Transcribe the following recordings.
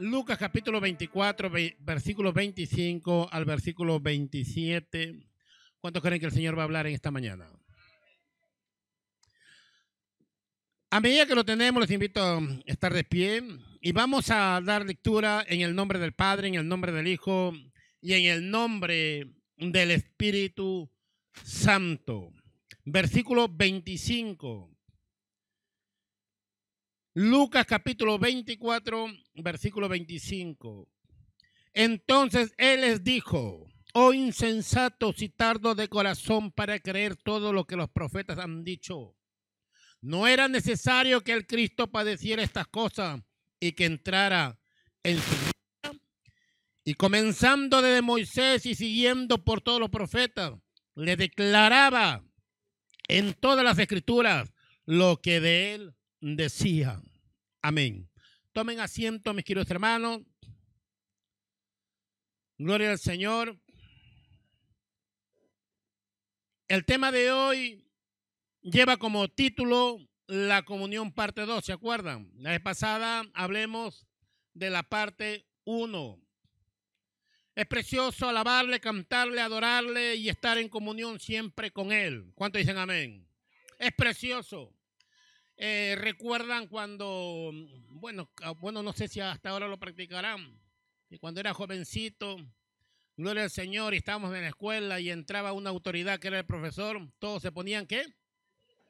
Lucas capítulo 24, versículo 25 al versículo 27. ¿Cuántos creen que el Señor va a hablar en esta mañana? A medida que lo tenemos, les invito a estar de pie y vamos a dar lectura en el nombre del Padre, en el nombre del Hijo y en el nombre del Espíritu Santo. Versículo 25. Lucas capítulo 24, versículo 25. Entonces él les dijo, oh insensatos y tardo de corazón para creer todo lo que los profetas han dicho. No era necesario que el Cristo padeciera estas cosas y que entrara en su vida. Y comenzando desde Moisés y siguiendo por todos los profetas, le declaraba en todas las escrituras lo que de él decía. Amén. Tomen asiento, mis queridos hermanos. Gloria al Señor. El tema de hoy lleva como título la comunión parte 2, ¿se acuerdan? La vez pasada hablemos de la parte 1. Es precioso alabarle, cantarle, adorarle y estar en comunión siempre con Él. ¿Cuánto dicen amén? Es precioso. Eh, recuerdan cuando, bueno, ah, bueno, no sé si hasta ahora lo practicarán, y cuando era jovencito, gloria al Señor, y estábamos en la escuela y entraba una autoridad que era el profesor, todos se ponían, ¿qué?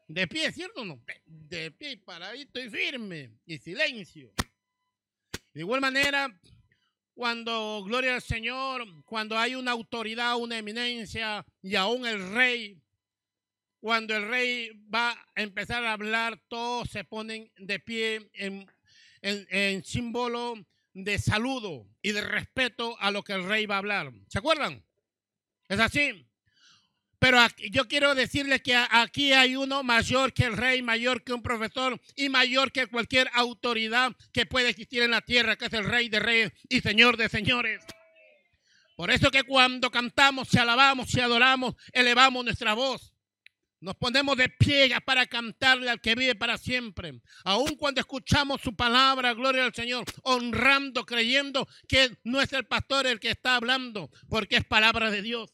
De pie, ¿cierto? No, de pie, paradito y firme, y silencio. De igual manera, cuando, gloria al Señor, cuando hay una autoridad, una eminencia, y aún el rey, cuando el rey va a empezar a hablar, todos se ponen de pie en, símbolo de saludo y de respeto a lo que el rey va a hablar. ¿Se acuerdan? Es así. Pero yo quiero decirles que aquí hay uno mayor que el rey, mayor que un profesor y mayor que cualquier autoridad que puede existir en la tierra, que es el rey de reyes y señor de señores. Por eso que cuando cantamos, si alabamos, si adoramos, elevamos nuestra voz. Nos ponemos de pie para cantarle al que vive para siempre. Aun cuando escuchamos su palabra, gloria al Señor, honrando, creyendo que no es el pastor el que está hablando, porque es palabra de Dios.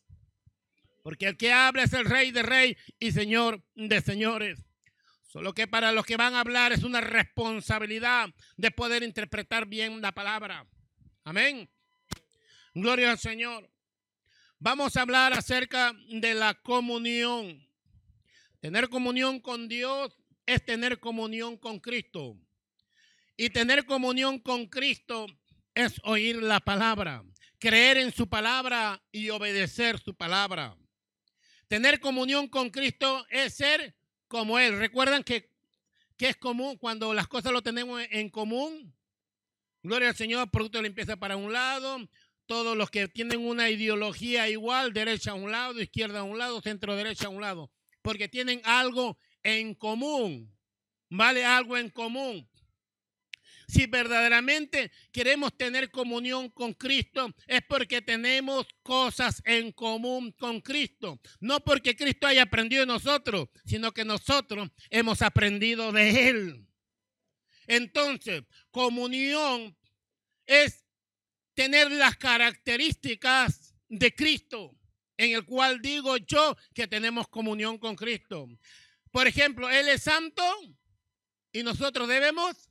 Porque el que habla es el rey de reyes y señor de señores. Solo que para los que van a hablar es una responsabilidad de poder interpretar bien la palabra. Amén. Gloria al Señor. Vamos a hablar acerca de la comunión. Tener comunión con Dios es tener comunión con Cristo. Y tener comunión con Cristo es oír la palabra, creer en su palabra y obedecer su palabra. Tener comunión con Cristo es ser como Él. ¿Recuerdan que, que es común cuando las cosas lo tenemos en común? Gloria al Señor, producto de limpieza para un lado, todos los que tienen una ideología igual, derecha a un lado, izquierda a un lado, centro derecha a un lado porque tienen algo en común. ¿Vale? Algo en común. Si verdaderamente queremos tener comunión con Cristo, es porque tenemos cosas en común con Cristo. No porque Cristo haya aprendido de nosotros, sino que nosotros hemos aprendido de Él. Entonces, comunión es tener las características de Cristo en el cual digo yo que tenemos comunión con Cristo. Por ejemplo, Él es santo y nosotros debemos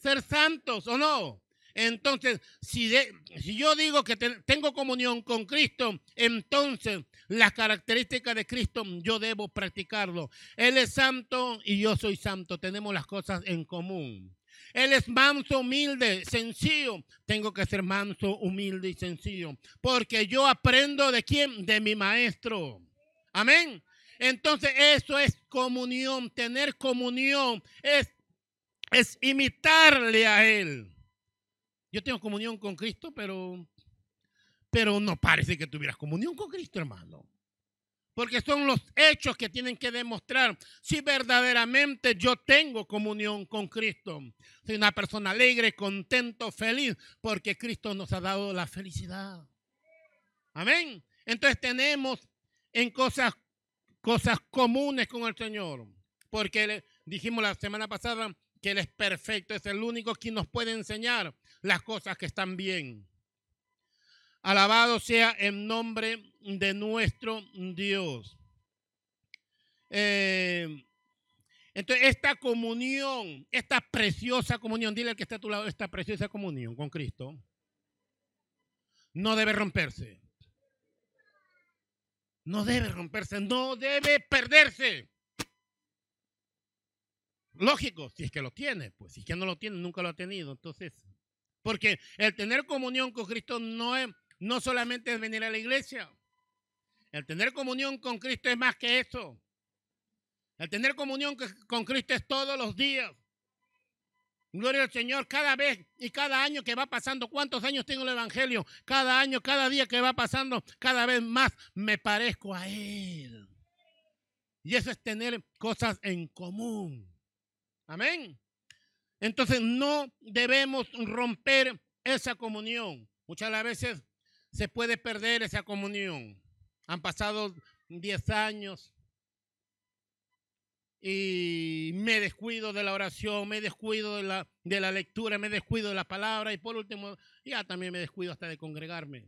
ser santos o no. Entonces, si, si yo digo que tengo comunión con Cristo, entonces las características de Cristo yo debo practicarlo. Él es santo y yo soy santo. Tenemos las cosas en común. Él es manso, humilde, sencillo. Tengo que ser manso, humilde y sencillo. Porque yo aprendo de quién? De mi maestro. Amén. Entonces eso es comunión. Tener comunión es, es imitarle a Él. Yo tengo comunión con Cristo, pero, pero no parece que tuvieras comunión con Cristo, hermano. Porque son los hechos que tienen que demostrar si verdaderamente yo tengo comunión con Cristo. Soy una persona alegre, contento, feliz, porque Cristo nos ha dado la felicidad. Amén. Entonces tenemos en cosas, cosas comunes con el Señor. Porque dijimos la semana pasada que Él es perfecto, es el único quien nos puede enseñar las cosas que están bien. Alabado sea el nombre de nuestro Dios. Eh, entonces, esta comunión, esta preciosa comunión, dile al que está a tu lado, esta preciosa comunión con Cristo, no debe romperse. No debe romperse, no debe perderse. Lógico, si es que lo tiene, pues si es que no lo tiene, nunca lo ha tenido. Entonces, porque el tener comunión con Cristo no es, no solamente es venir a la iglesia. El tener comunión con Cristo es más que eso. El tener comunión con Cristo es todos los días. Gloria al Señor, cada vez y cada año que va pasando, ¿cuántos años tengo el Evangelio? Cada año, cada día que va pasando, cada vez más me parezco a Él. Y eso es tener cosas en común. Amén. Entonces no debemos romper esa comunión. Muchas veces se puede perder esa comunión. Han pasado 10 años, y me descuido de la oración, me descuido de la, de la lectura, me descuido de la palabra y por último, ya también me descuido hasta de congregarme.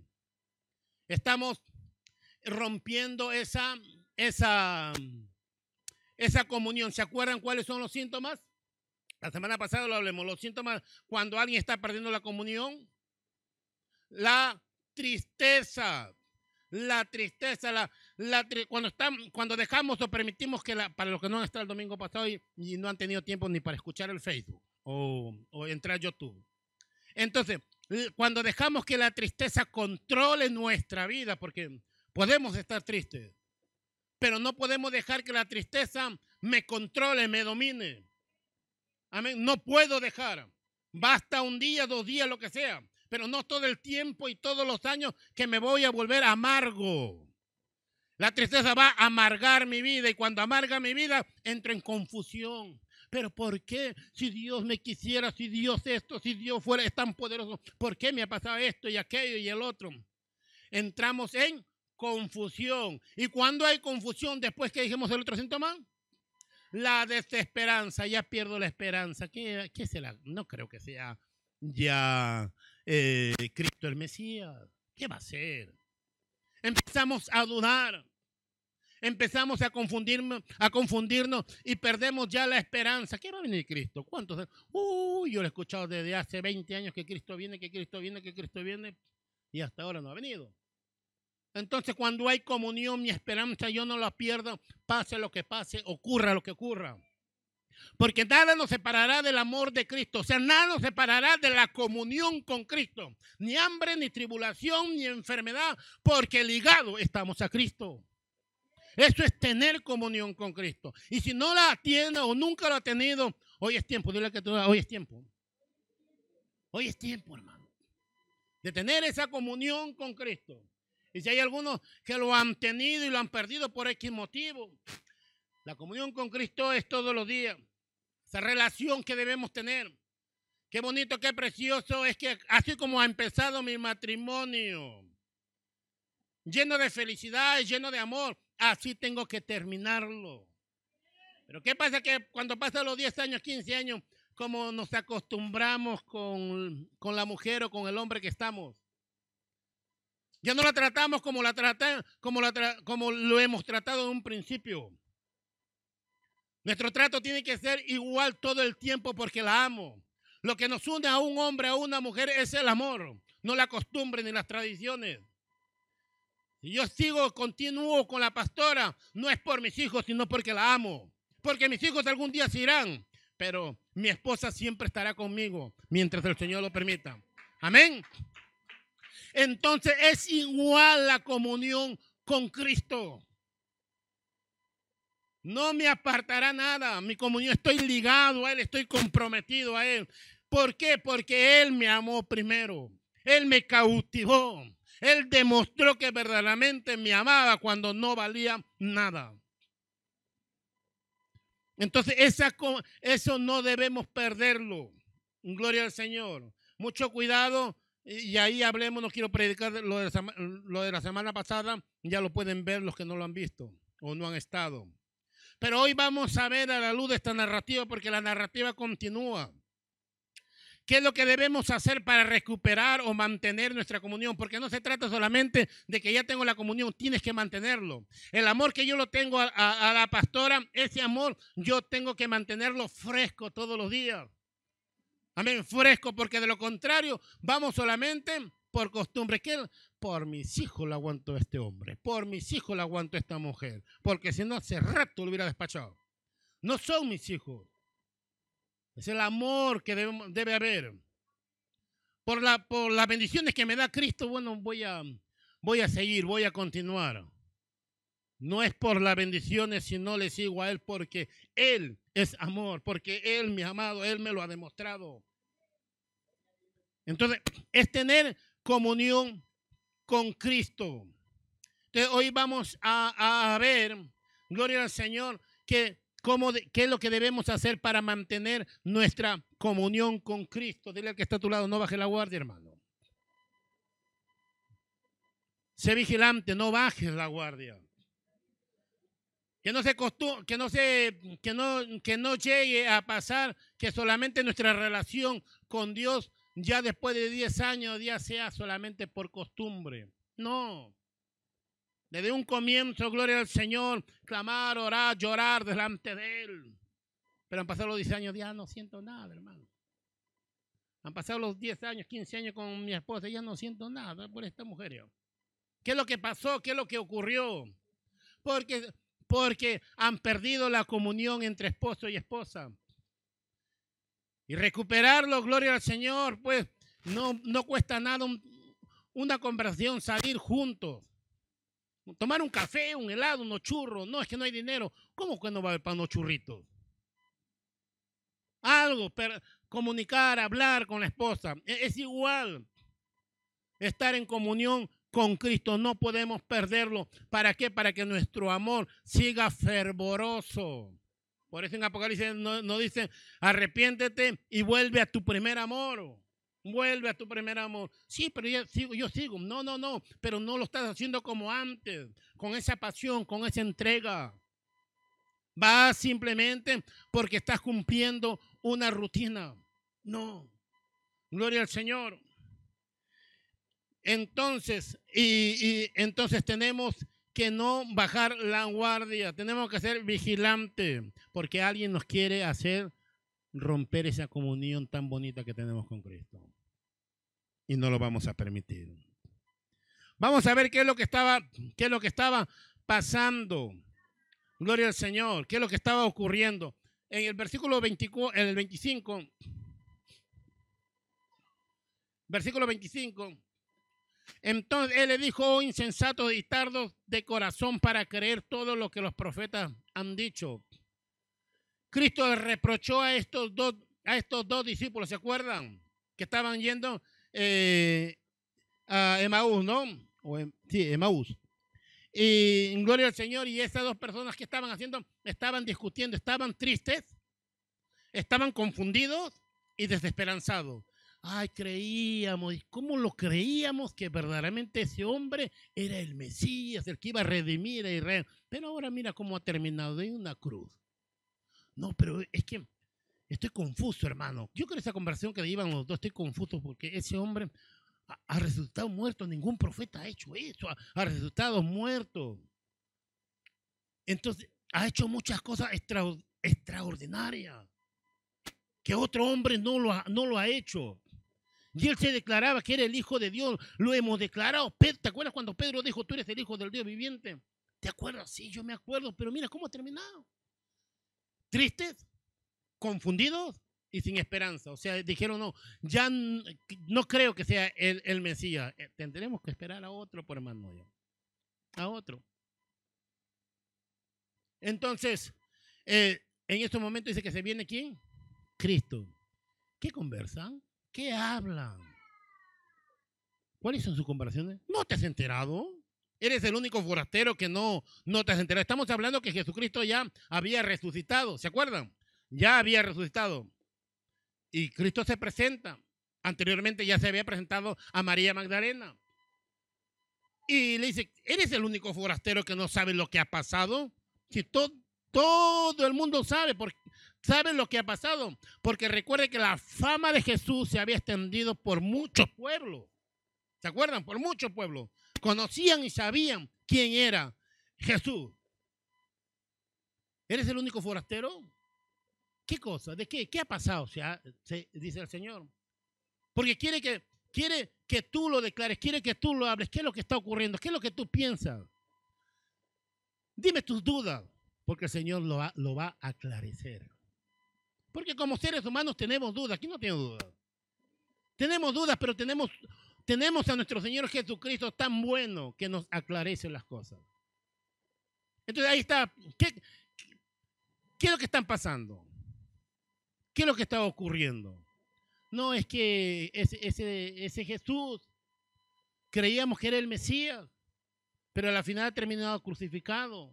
Estamos rompiendo esa, esa, esa comunión. ¿Se acuerdan cuáles son los síntomas? La semana pasada lo hablemos. Los síntomas cuando alguien está perdiendo la comunión. La tristeza, la tristeza, la, cuando, cuando dejamos o permitimos que, la, para los que no han estado el domingo pasado y, no han tenido tiempo ni para escuchar el Facebook o, o entrar a YouTube. Entonces, cuando dejamos que la tristeza controle nuestra vida, porque podemos estar tristes, pero no podemos dejar que la tristeza me controle, me domine. Amén. No puedo dejar. Basta un día, dos días, lo que sea pero no todo el tiempo y todos los años que me voy a volver amargo. La tristeza va a amargar mi vida y cuando amarga mi vida entro en confusión. Pero ¿por qué? Si Dios me quisiera, si Dios esto, si Dios fuera es tan poderoso, ¿por qué me ha pasado esto y aquello y el otro? Entramos en confusión. ¿Y cuando hay confusión, después que dijimos el otro síntoma? La desesperanza, ya pierdo la esperanza. ¿Qué, qué será? No creo que sea ya eh, Cristo el Mesías. ¿Qué va a ser? Empezamos a dudar. Empezamos a confundirnos, a confundirnos y perdemos ya la esperanza. ¿Qué va a venir Cristo? ¿Cuántos? Uy, yo lo he escuchado desde hace 20 años que Cristo viene, que Cristo viene, que Cristo viene y hasta ahora no ha venido. Entonces, cuando hay comunión, mi esperanza yo no la pierdo, pase lo que pase, ocurra lo que ocurra. Porque nada nos separará del amor de Cristo. O sea, nada nos separará de la comunión con Cristo. Ni hambre, ni tribulación, ni enfermedad. Porque ligado estamos a Cristo. Eso es tener comunión con Cristo. Y si no la tiene o nunca lo ha tenido, hoy es tiempo. Dile que hoy es tiempo. Hoy es tiempo, hermano. De tener esa comunión con Cristo. Y si hay algunos que lo han tenido y lo han perdido por X motivo, la comunión con Cristo es todos los días esa relación que debemos tener. Qué bonito, qué precioso es que así como ha empezado mi matrimonio, lleno de felicidad, lleno de amor, así tengo que terminarlo. Pero ¿qué pasa que cuando pasan los 10 años, 15 años, como nos acostumbramos con, con la mujer o con el hombre que estamos? Ya no la tratamos como, la trata, como, la como lo hemos tratado en un principio. Nuestro trato tiene que ser igual todo el tiempo porque la amo. Lo que nos une a un hombre, a una mujer, es el amor, no la costumbre ni las tradiciones. Si yo sigo, continúo con la pastora, no es por mis hijos, sino porque la amo. Porque mis hijos algún día se irán, pero mi esposa siempre estará conmigo mientras el Señor lo permita. Amén. Entonces es igual la comunión con Cristo. No me apartará nada. Mi comunión, estoy ligado a Él, estoy comprometido a Él. ¿Por qué? Porque Él me amó primero. Él me cautivó. Él demostró que verdaderamente me amaba cuando no valía nada. Entonces, esa, eso no debemos perderlo. Gloria al Señor. Mucho cuidado. Y ahí hablemos, no quiero predicar lo de, lo de la semana pasada. Ya lo pueden ver los que no lo han visto o no han estado. Pero hoy vamos a ver a la luz de esta narrativa porque la narrativa continúa. ¿Qué es lo que debemos hacer para recuperar o mantener nuestra comunión? Porque no se trata solamente de que ya tengo la comunión, tienes que mantenerlo. El amor que yo lo tengo a, la pastora, ese amor yo tengo que mantenerlo fresco todos los días. Amén, fresco, porque de lo contrario vamos solamente por costumbre. Que por mis hijos lo aguanto a este hombre, por mis hijos lo aguanto a esta mujer, porque si no hace rato lo hubiera despachado. No son mis hijos. Es el amor que debe, haber. Por, la, por las bendiciones que me da Cristo, bueno, voy a, voy a seguir, voy a continuar. No es por las bendiciones, sino le sigo a Él porque Él es amor, porque Él, mi amado, Él me lo ha demostrado. Entonces, es tener comunión con Cristo. Entonces, hoy vamos a, ver, gloria al Señor, que cómo qué es lo que debemos hacer para mantener nuestra comunión con Cristo. Dile al que está a tu lado, no baje la guardia, hermano. Sé vigilante, no bajes la guardia. Que no se que no se, que no, que no llegue a pasar que solamente nuestra relación con Dios ya después de 10 años ya sea solamente por costumbre. No. Desde un comienzo, gloria al Señor, clamar, orar, llorar delante de Él. Pero han pasado los 10 años, ya no siento nada, hermano. Han pasado los 10 años, 15 años con mi esposa, ya no siento nada por esta mujer. ¿Qué es lo que pasó? ¿Qué es lo que ocurrió? Porque porque han perdido la comunión entre esposo y esposa. Y recuperarlo, gloria al Señor, pues no, no cuesta nada una conversación, salir juntos. Tomar un café, un helado, unos churros. No, es que no hay dinero. ¿Cómo que no va a haber para unos churritos? Algo, comunicar, hablar con la esposa. E, es igual estar en comunión con Cristo. No podemos perderlo. ¿Para qué? Para que nuestro amor siga fervoroso. Por eso en Apocalipsis no, no dice, arrepiéntete y vuelve a tu primer amor. Vuelve a tu primer amor. Sí, pero yo sigo, yo sigo. No, no, no. Pero no lo estás haciendo como antes, con esa pasión, con esa entrega. Va simplemente porque estás cumpliendo una rutina. No. Gloria al Señor. Entonces, y, entonces tenemos que no bajar la guardia, tenemos que ser vigilantes, porque alguien nos quiere hacer romper esa comunión tan bonita que tenemos con Cristo. Y no lo vamos a permitir. Vamos a ver qué es lo que estaba, qué es lo que estaba pasando. Gloria al Señor, qué es lo que estaba ocurriendo. En el versículo 24, en el 25, versículo 25, entonces él le dijo, oh, insensatos y tardos de corazón para creer todo lo que los profetas han dicho. Cristo le reprochó a estos dos, a estos dos discípulos, ¿se acuerdan? Que estaban yendo eh, a Emaús, ¿no? O sí, Emaús. Y en gloria al Señor, y esas dos personas que estaban haciendo, estaban discutiendo, estaban tristes, estaban confundidos y desesperanzados ay, creíamos, ¿y cómo lo creíamos que verdaderamente ese hombre era el Mesías, el que iba a redimir a Israel? Pero ahora mira cómo ha terminado en una cruz. No, pero es que estoy confuso, hermano. Yo creo esa conversación que le iban los dos, estoy confuso porque ese hombre ha, resultado muerto. Ningún profeta ha hecho eso, ha, resultado muerto. Entonces, ha hecho muchas cosas extraordinarias que otro hombre no lo no lo ha hecho. Y él se declaraba que era el Hijo de Dios. Lo hemos declarado. ¿Te acuerdas cuando Pedro dijo, tú eres el Hijo del Dios viviente? ¿Te acuerdas? Sí, yo me acuerdo. Pero mira cómo ha terminado. Tristes, confundidos y sin esperanza. O sea, dijeron, no, ya no creo que sea el, Mesías. Eh, tendremos que esperar a otro, por hermano. A otro. Entonces, eh, en estos momentos dice que se viene quién? Cristo. ¿Qué conversan? ¿Qué hablan? ¿Cuáles son sus comparaciones? ¿No te has enterado? Eres el único forastero que no, no te has enterado. Estamos hablando que Jesucristo ya había resucitado. ¿Se acuerdan? Ya había resucitado. Y Cristo se presenta. Anteriormente ya se había presentado a María Magdalena. Y le dice, ¿eres el único forastero que no sabe lo que ha pasado? Si todo, Todo el mundo sabe, porque, sabe lo que ha pasado. Porque recuerde que la fama de Jesús se había extendido por muchos pueblos. ¿Se acuerdan? Por muchos pueblos. Conocían y sabían quién era Jesús. ¿Eres el único forastero? ¿Qué cosa? ¿De qué? ¿Qué ha pasado? Se, dice el Señor. Porque quiere que, quiere que tú lo declares, quiere que tú lo hables. ¿Qué es lo que está ocurriendo? ¿Qué es lo que tú piensas? Dime tus dudas, porque el Señor lo va, lo va a aclarecer. Porque como seres humanos tenemos dudas. ¿Quién no tiene dudas? Tenemos dudas, pero tenemos, tenemos a nuestro Señor Jesucristo tan bueno que nos aclarece las cosas. Entonces ahí está. ¿Qué, qué es lo que están pasando? ¿Qué es lo que está ocurriendo? No es que ese, ese, Jesús creíamos que era el Mesías, pero al final ha terminado crucificado.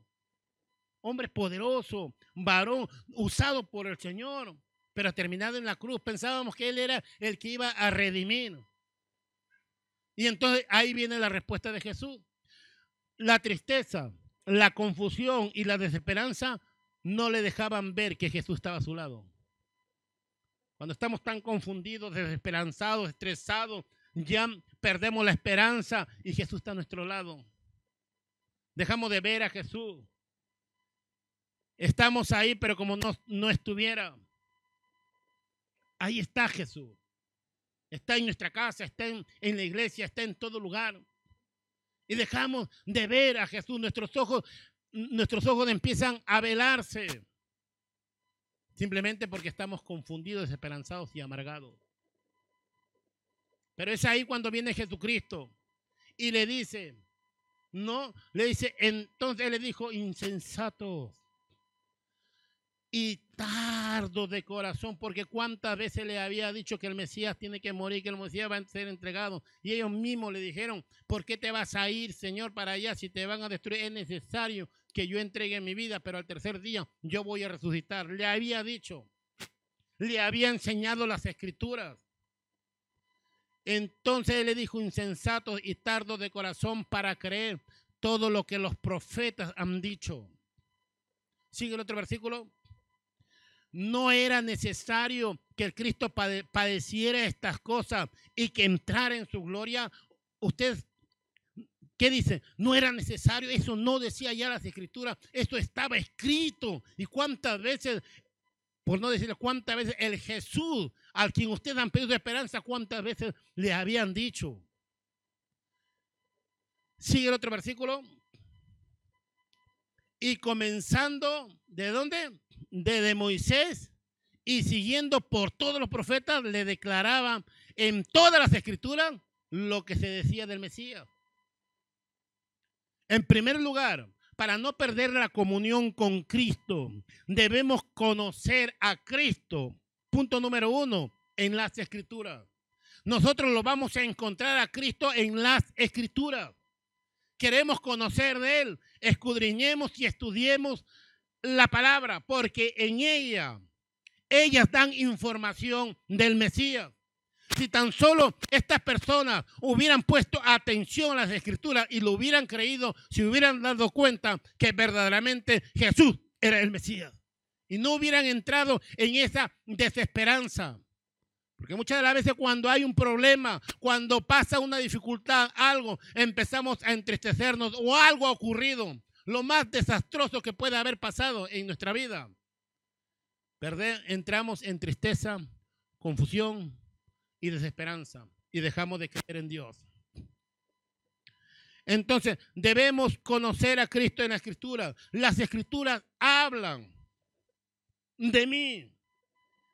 Hombre poderoso, varón, usado por el Señor, pero terminado en la cruz. Pensábamos que Él era el que iba a redimir. Y entonces ahí viene la respuesta de Jesús. La tristeza, la confusión y la desesperanza no le dejaban ver que Jesús estaba a su lado. Cuando estamos tan confundidos, desesperanzados, estresados, ya perdemos la esperanza y Jesús está a nuestro lado. Dejamos de ver a Jesús. Estamos ahí, pero como no, no estuviera. Ahí está Jesús. Está en nuestra casa, está en, la iglesia, está en todo lugar. Y dejamos de ver a Jesús. Nuestros ojos, nuestros ojos empiezan a velarse. Simplemente porque estamos confundidos, desesperanzados y amargados. Pero es ahí cuando viene Jesucristo y le dice, no, le dice, entonces le dijo, insensatos y tardo de corazón, porque cuántas veces le había dicho que el Mesías tiene que morir, que el Mesías va a ser entregado. Y ellos mismos le dijeron, ¿por qué te vas a ir, Señor, para allá? Si te van a destruir, es necesario que yo entregue mi vida, pero al tercer día yo voy a resucitar. Le había dicho, le había enseñado las escrituras. Entonces él le dijo, insensato y tardo de corazón para creer todo lo que los profetas han dicho. Sigue el otro versículo no era necesario que el Cristo padeciera estas cosas y que entrara en su gloria. Usted, ¿qué dice? No era necesario, eso no decía ya las escrituras, esto estaba escrito. ¿Y cuántas veces, por no decirle cuántas veces, el Jesús al quien ustedes han pedido esperanza, cuántas veces le habían dicho? Sigue el otro versículo. Y comenzando, ¿de dónde? De Moisés y siguiendo por todos los profetas, le declaraban en todas las escrituras lo que se decía del Mesías. En primer lugar, para no perder la comunión con Cristo, debemos conocer a Cristo. Punto número uno, en las escrituras. Nosotros lo vamos a encontrar a Cristo en las escrituras. Queremos conocer de Él. Escudriñemos y estudiemos la palabra, porque en ella, ellas dan información del Mesías. Si tan solo estas personas hubieran puesto atención a las escrituras y lo hubieran creído, si hubieran dado cuenta que verdaderamente Jesús era el Mesías. Y no hubieran entrado en esa desesperanza. Porque muchas de las veces cuando hay un problema, cuando pasa una dificultad, algo, empezamos a entristecernos o algo ha ocurrido lo más desastroso que puede haber pasado en nuestra vida. Entramos en tristeza, confusión y desesperanza y dejamos de creer en Dios. Entonces, debemos conocer a Cristo en la Escritura. Las Escrituras hablan de mí.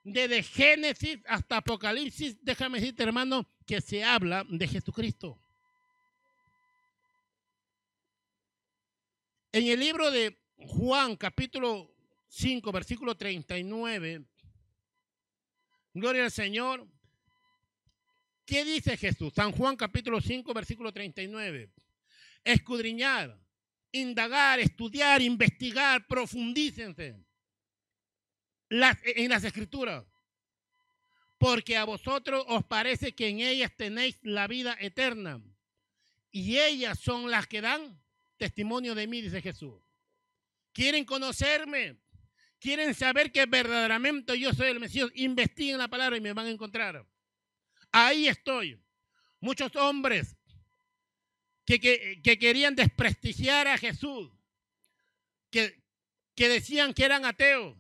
Desde Génesis hasta Apocalipsis, déjame decirte, hermano, que se habla de Jesucristo. En el libro de Juan, capítulo 5, versículo 39, gloria al Señor. ¿Qué dice Jesús? San Juan, capítulo 5, versículo 39. Escudriñar, indagar, estudiar, investigar, profundícense en las escrituras. Porque a vosotros os parece que en ellas tenéis la vida eterna. Y ellas son las que dan testimonio de mí, dice Jesús. quieren conocerme, quieren saber que verdaderamente yo soy el Mesías, investiguen la palabra y me van a encontrar. Ahí estoy. Muchos hombres que, que, querían desprestigiar a Jesús, que, que decían que eran ateos.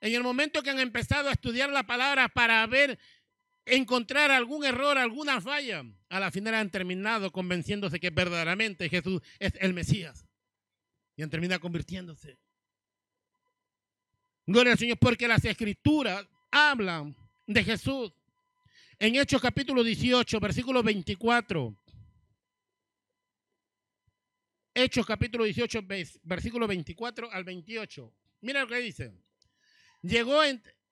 En el momento que han empezado a estudiar la palabra para ver, encontrar algún error, alguna falla, a la final han terminado convenciéndose que verdaderamente Jesús es el Mesías. Y han terminado convirtiéndose. Gloria al Señor, porque las escrituras hablan de Jesús. En Hechos capítulo 18, versículo 24. Hechos capítulo 18, versículo 24 al 28. Mira lo que dice. Llegó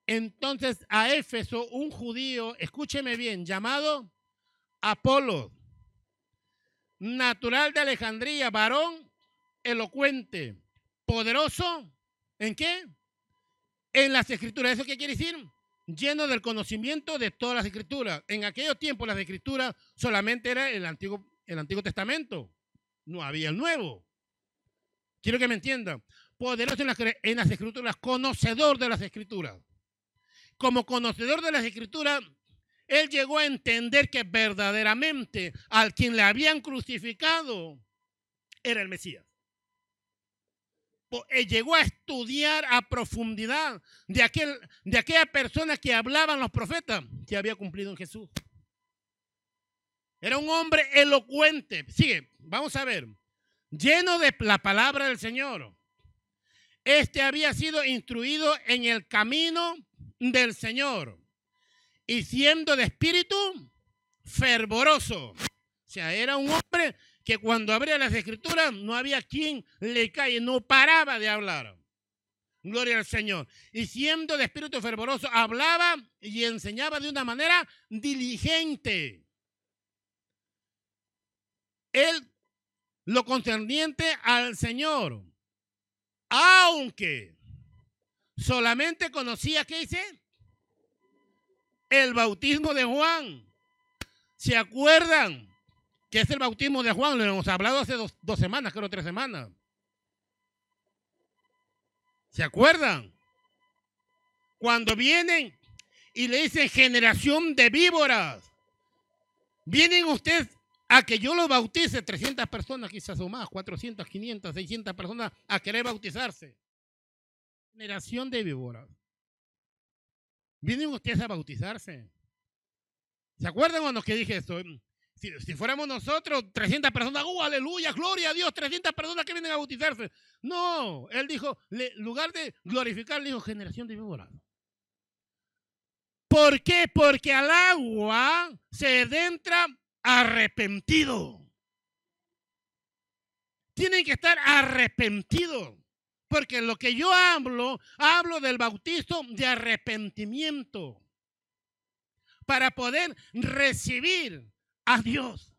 entonces a Éfeso un judío, escúcheme bien, llamado Apolo, natural de Alejandría, varón elocuente, poderoso, ¿en qué? En las escrituras. ¿Eso qué quiere decir? Lleno del conocimiento de todas las escrituras. En aquellos tiempos las escrituras solamente era el Antiguo, el Antiguo Testamento no había el nuevo. Quiero que me entiendan. Poderoso en las, en las escrituras, conocedor de las escrituras. Como conocedor de las escrituras, él llegó a entender que verdaderamente al quien le habían crucificado era el Mesías. Él llegó a estudiar a profundidad de, aquel, de aquella persona que hablaban los profetas que había cumplido en Jesús. Era un hombre elocuente. Sigue, vamos a ver. Lleno de la palabra del Señor. Este había sido instruido en el camino del Señor y siendo de espíritu fervoroso. O sea, era un hombre que cuando abría las escrituras no había quien le cae, no paraba de hablar. Gloria al Señor. Y siendo de espíritu fervoroso, hablaba y enseñaba de una manera diligente él lo concerniente al Señor. Aunque solamente conocía, ¿qué dice? El bautismo de Juan. ¿Se acuerdan? que es el bautismo de Juan? Lo hemos hablado hace dos, semanas, creo tres semanas. ¿Se acuerdan? Cuando vienen y le dicen generación de víboras, vienen ustedes a que yo lo bautice 300 personas quizás o más, 400, 500, 600 personas a querer bautizarse. Generación de víboras. ¿Vienen ustedes a bautizarse? ¿Se acuerdan cuando que dije esto? Si, si, fuéramos nosotros, 300 personas, ¡uh, aleluya, gloria a Dios! 300 personas que vienen a bautizarse. No, él dijo, en lugar de glorificar, dijo generación de víboras. ¿Por qué? Porque al agua se adentra arrepentido. Tienen que estar arrepentidos. Porque lo que yo hablo, hablo del bautizo de arrepentimiento. Para poder recibir a Dios.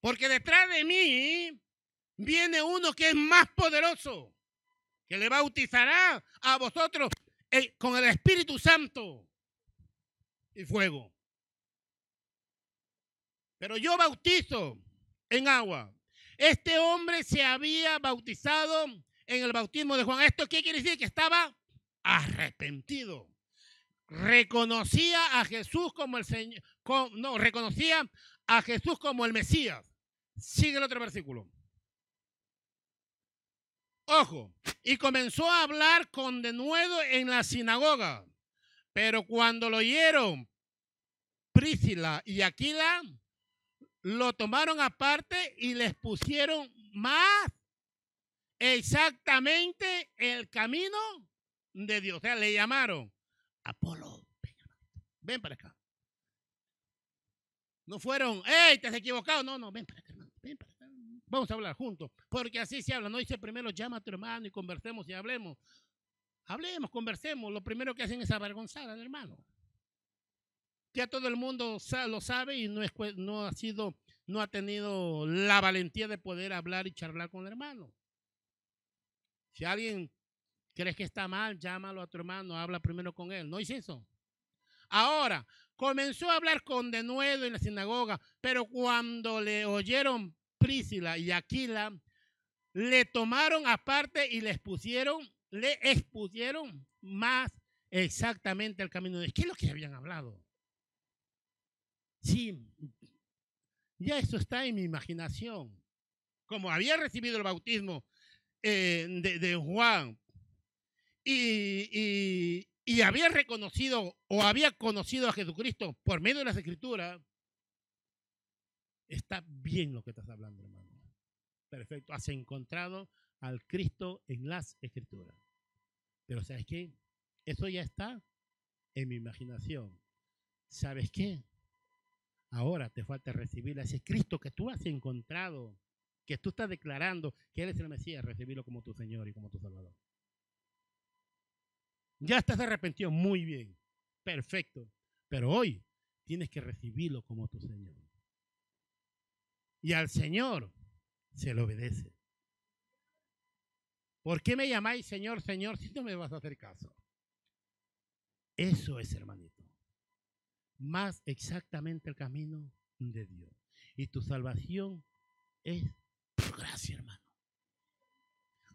Porque detrás de mí viene uno que es más poderoso, que le bautizará a vosotros eh, con el Espíritu Santo y fuego. Pero yo bautizo en agua. Este hombre se había bautizado en el bautismo de Juan. ¿Esto qué quiere decir? Que estaba arrepentido. Reconocía a Jesús como el Señor. no, reconocía a Jesús como el Mesías. Sigue el otro versículo. Ojo, y comenzó a hablar con denuedo en la sinagoga. Pero cuando lo oyeron Prísila y Aquila, lo tomaron aparte y les pusieron más exactamente el camino de Dios. O sea, le llamaron Apolo. Ven para acá. No fueron, hey, te has equivocado. No, no, ven para acá, hermano. Ven para acá. Vamos a hablar juntos. Porque así se habla. No dice primero llama a tu hermano y conversemos y hablemos. Hablemos, conversemos. Lo primero que hacen es avergonzar al hermano. Ya todo el mundo lo sabe y no, es, no ha sido, no ha tenido la valentía de poder hablar y charlar con el hermano. Si alguien crees que está mal, llámalo a tu hermano, habla primero con él. ¿No hice eso? Ahora, comenzó a hablar con denuedo en la sinagoga, pero cuando le oyeron Prísila y Aquila, le tomaron aparte y le expusieron, le expusieron más exactamente el camino de qué es lo que habían hablado. Sí, ya eso está en mi imaginación. Como había recibido el bautismo eh, de, Juan y, y había reconocido o había conocido a Jesucristo por medio de las escrituras, está bien lo que estás hablando, hermano. Perfecto, has encontrado al Cristo en las escrituras. Pero ¿sabes qué? Eso ya está en mi imaginación. ¿Sabes qué? Ahora te falta recibir a ese Cristo que tú has encontrado, que tú estás declarando que Él es el Mesías, recibirlo como tu Señor y como tu Salvador. Ya estás arrepentido, muy bien, perfecto. Pero hoy tienes que recibirlo como tu Señor. Y al Señor se le obedece. ¿Por qué me llamáis Señor, Señor, si no me vas a hacer caso? Eso es, hermanito. Más exactamente el camino de Dios. Y tu salvación es por gracia, hermano.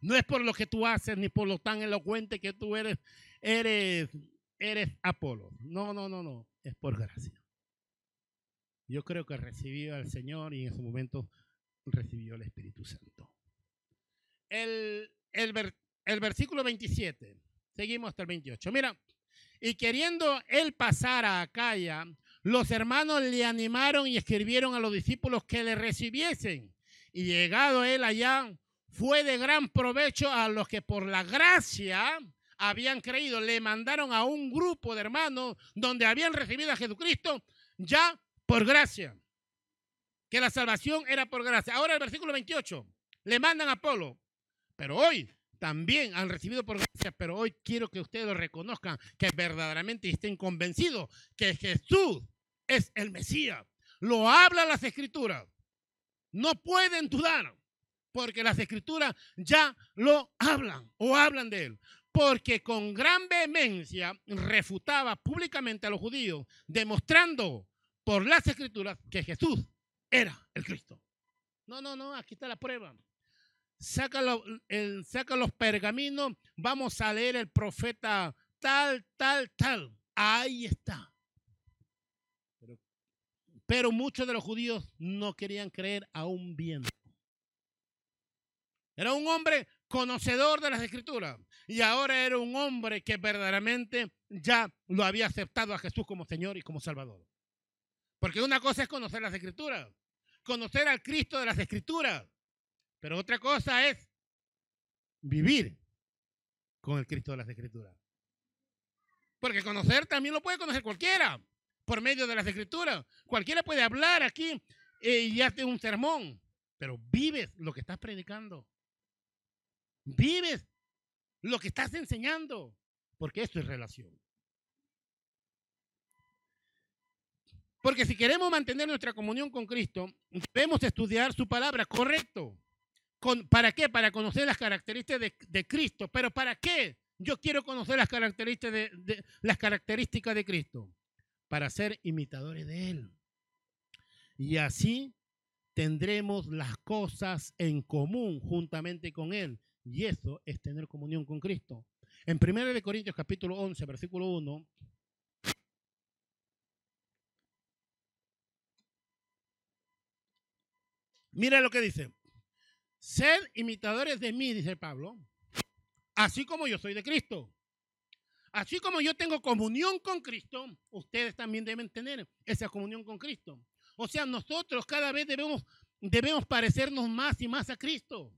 No es por lo que tú haces ni por lo tan elocuente que tú eres, eres, eres Apolo. No, no, no, no. Es por gracia. Yo creo que recibió al Señor y en ese momento recibió el Espíritu Santo. El, el, el versículo 27. Seguimos hasta el 28. Mira, y queriendo él pasar a Acaya, los hermanos le animaron y escribieron a los discípulos que le recibiesen. Y llegado él allá, fue de gran provecho a los que por la gracia habían creído. Le mandaron a un grupo de hermanos donde habían recibido a Jesucristo ya por gracia. Que la salvación era por gracia. Ahora el versículo 28. Le mandan a Apolo. Pero hoy también han recibido por gracia. Pero hoy quiero que ustedes lo reconozcan. Que verdaderamente estén convencidos que Jesús es el Mesías. Lo hablan las escrituras. No pueden dudar porque las escrituras ya lo hablan o hablan de él. Porque con gran vehemencia refutaba públicamente a los judíos, demostrando por las escrituras que Jesús era el Cristo. No, no, no, aquí está la prueba. Saca, saca los pergaminos, vamos a leer el profeta tal, tal, tal. Ahí está. Pero, muchos de los judíos no querían creer aún bien. Era un hombre conocedor de las escrituras y ahora era un hombre que verdaderamente ya lo había aceptado a Jesús como Señor y como Salvador. Porque una cosa es conocer las escrituras, conocer al Cristo de las escrituras, pero otra cosa es vivir con el Cristo de las escrituras. Porque conocer también lo puede conocer cualquiera por medio de las escrituras. Cualquiera puede hablar aquí eh, y hace un sermón, pero vives lo que estás predicando. Vives lo que estás enseñando, porque esto es relación. Porque si queremos mantener nuestra comunión con Cristo, debemos estudiar su palabra, correcto. ¿Para qué? Para conocer las características de, Cristo. ¿Pero para qué? Yo quiero conocer las características de, las características de Cristo. Para ser imitadores de Él. Y así tendremos las cosas en común juntamente con Él. Y eso es tener comunión con Cristo. En 1 Corintios capítulo 11, versículo 1, mira lo que dice. Sed imitadores de mí, dice Pablo, así como yo soy de Cristo. Así como yo tengo comunión con Cristo, ustedes también deben tener esa comunión con Cristo. O sea, nosotros cada vez debemos, debemos parecernos más y más a Cristo.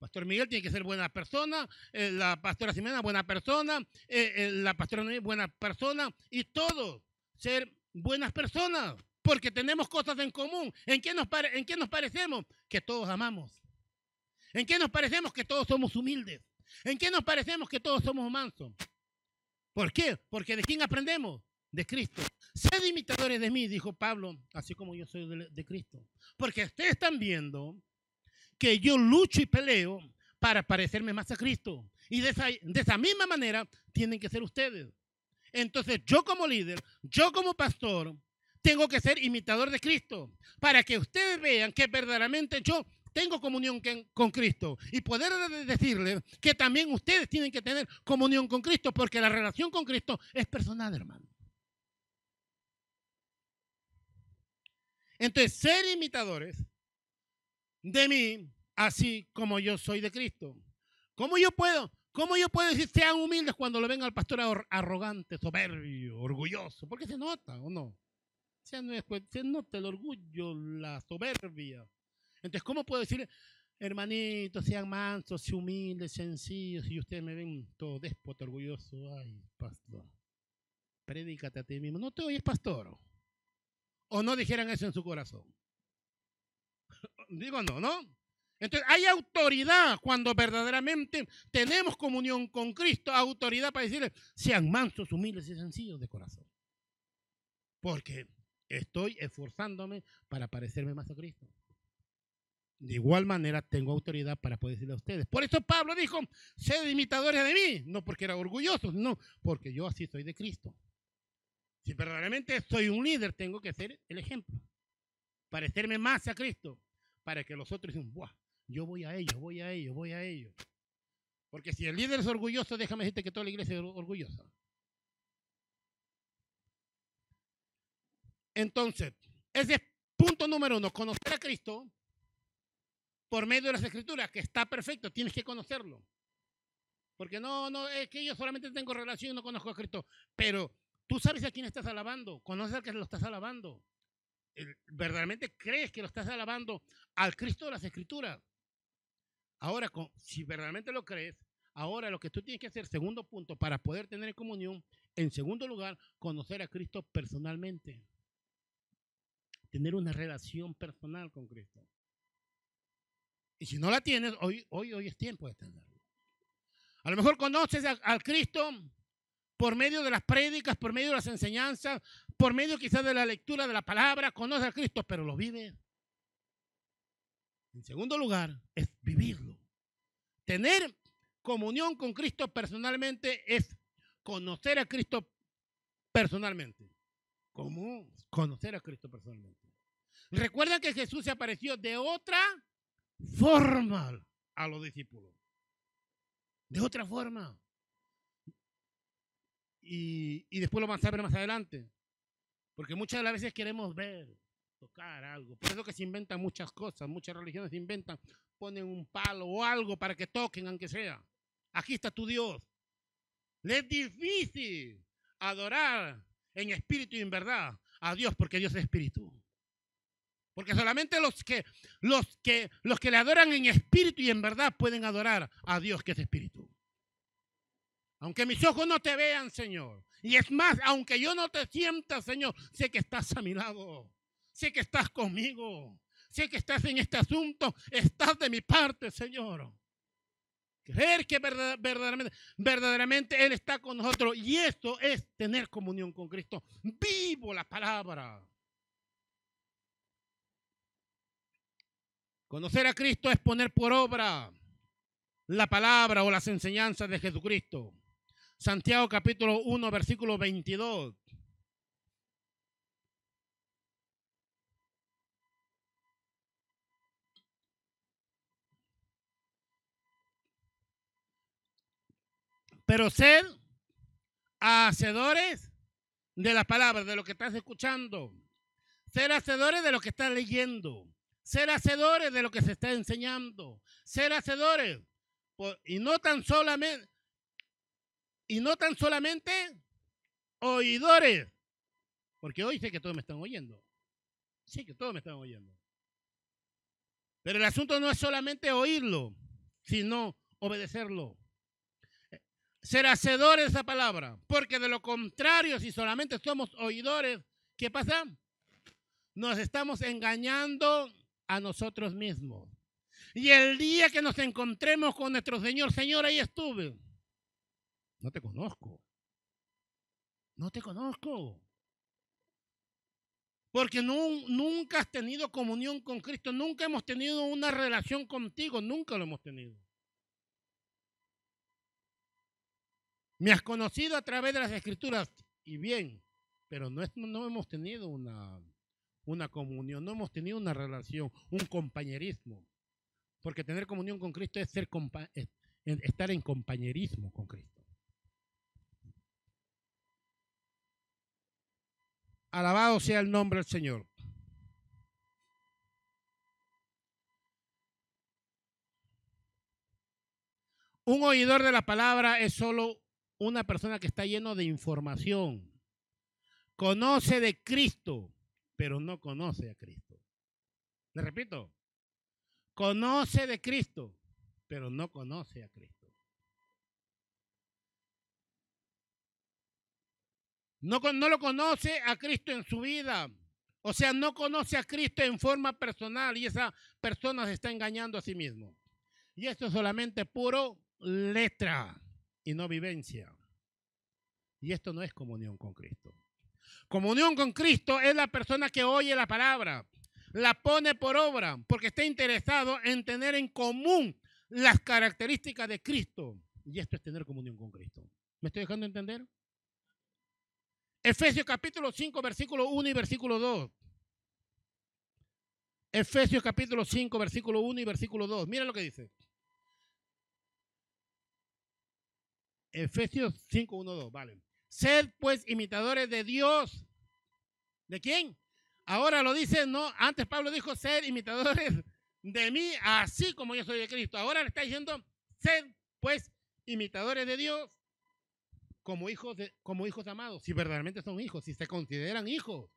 Pastor Miguel tiene que ser buena persona, eh, la pastora Ximena buena persona, eh, eh, la pastora buena persona y todos ser buenas personas, porque tenemos cosas en común. ¿En qué, nos ¿En qué nos parecemos? Que todos amamos. ¿En qué nos parecemos? Que todos somos humildes. ¿En qué nos parecemos? Que todos somos mansos. ¿Por qué? Porque de quién aprendemos? De Cristo. Sed imitadores de mí, dijo Pablo, así como yo soy de, de Cristo. Porque ustedes están viendo que yo lucho y peleo para parecerme más a Cristo. Y de esa, de esa misma manera tienen que ser ustedes. Entonces yo como líder, yo como pastor, tengo que ser imitador de Cristo para que ustedes vean que verdaderamente yo tengo comunión con Cristo y poder decirle que también ustedes tienen que tener comunión con Cristo porque la relación con Cristo es personal, hermano. Entonces, ser imitadores de mí, así como yo soy de Cristo. ¿Cómo yo puedo? ¿Cómo yo puedo decir sean humildes cuando lo venga al pastor arrogante, soberbio, orgulloso? Porque se nota, ¿o no? Se, nota el orgullo, la soberbia. Entonces, ¿cómo puedo decir, hermanitos, sean mansos, humildes, sencillos, y ustedes me ven todo déspota, orgulloso? Ay, pastor, predícate a ti mismo. No te oyes, pastor o no dijeran eso en su corazón. Digo no, ¿no? Entonces hay autoridad cuando verdaderamente tenemos comunión con Cristo, autoridad para decirle, sean mansos, humildes y sencillos de corazón. Porque estoy esforzándome para parecerme más a Cristo. De igual manera tengo autoridad para poder decirle a ustedes. Por eso Pablo dijo, sed imitadores de mí, no porque era orgulloso, no, porque yo así soy de Cristo. Si verdaderamente soy un líder, tengo que ser el ejemplo. Parecerme más a Cristo. Para que los otros digan, Buah, yo voy a ellos, voy a ellos, voy a ellos. Porque si el líder es orgulloso, déjame decirte que toda la iglesia es orgullosa. Entonces, ese es punto número uno, conocer a Cristo por medio de las escrituras, que está perfecto, tienes que conocerlo. Porque no, no, es que yo solamente tengo relación y no conozco a Cristo. Pero Tú sabes a quién estás alabando, conoces al que lo estás alabando. ¿Verdaderamente crees que lo estás alabando al Cristo de las Escrituras? Ahora, si verdaderamente lo crees, ahora lo que tú tienes que hacer, segundo punto, para poder tener comunión, en segundo lugar, conocer a Cristo personalmente. Tener una relación personal con Cristo. Y si no la tienes, hoy, hoy, hoy es tiempo de tenerlo. A lo mejor conoces al Cristo por medio de las prédicas, por medio de las enseñanzas, por medio quizás de la lectura de la palabra, conoce a Cristo, pero lo vive. En segundo lugar, es vivirlo. Tener comunión con Cristo personalmente es conocer a Cristo personalmente. ¿Cómo? Conocer a Cristo personalmente. Recuerda que Jesús se apareció de otra forma a los discípulos. De otra forma. Y, después lo vamos a ver más adelante. Porque muchas de las veces queremos ver, tocar algo. Por eso que se inventan muchas cosas, muchas religiones se inventan, ponen un palo o algo para que toquen, aunque sea. Aquí está tu Dios. es difícil adorar en espíritu y en verdad a Dios porque Dios es espíritu. Porque solamente los que, los que, los que le adoran en espíritu y en verdad pueden adorar a Dios que es espíritu. Aunque mis ojos no te vean, Señor. Y es más, aunque yo no te sienta, Señor, sé que estás a mi lado. Sé que estás conmigo. Sé que estás en este asunto. Estás de mi parte, Señor. Creer que verdaderamente, verdaderamente Él está con nosotros. Y esto es tener comunión con Cristo. Vivo la palabra. Conocer a Cristo es poner por obra la palabra o las enseñanzas de Jesucristo. Santiago capítulo 1, versículo 22. Pero sed hacedores de la palabra, de lo que estás escuchando. Ser hacedores de lo que estás leyendo. Ser hacedores de lo que se está enseñando. Ser hacedores. Y no tan solamente, y no tan solamente oidores, porque hoy sé que todos me están oyendo. Sí, que todos me están oyendo. Pero el asunto no es solamente oírlo, sino obedecerlo. Ser hacedores de esa palabra, porque de lo contrario, si solamente somos oidores, ¿qué pasa? Nos estamos engañando a nosotros mismos. Y el día que nos encontremos con nuestro Señor, Señor, ahí estuve. No te conozco. No te conozco. Porque nunca has tenido comunión con Cristo, nunca hemos tenido una relación contigo, nunca lo hemos tenido. Me has conocido a través de las escrituras y bien, pero no, hemos tenido una, comunión, no hemos tenido una relación, un compañerismo. Porque tener comunión con Cristo es, es estar en compañerismo con Cristo. Alabado sea el nombre del Señor. Un oidor de la palabra es solo una persona que está lleno de información. Conoce de Cristo, pero no conoce a Cristo. Le repito, conoce de Cristo, pero no conoce a Cristo. No, no lo conoce a Cristo en su vida. O sea, no conoce a Cristo en forma personal y esa persona se está engañando a sí mismo. Y esto es solamente puro letra y no vivencia. Y esto no es comunión con Cristo. Comunión con Cristo es la persona que oye la palabra, la pone por obra, porque está interesado en tener en común las características de Cristo. Y esto es tener comunión con Cristo. ¿Me estoy dejando entender? Efesios capítulo 5, versículo 1 y versículo 2. Efesios capítulo 5, versículo 1 y versículo 2. Mira lo que dice. Efesios 5, 1, 2, vale. Sed pues imitadores de Dios. ¿De quién? Ahora lo dice, no, antes Pablo dijo, sed imitadores de mí, así como yo soy de Cristo. Ahora le está diciendo, sed pues imitadores de Dios como hijos, de, como hijos amados. Si verdaderamente son hijos, si se consideran hijos,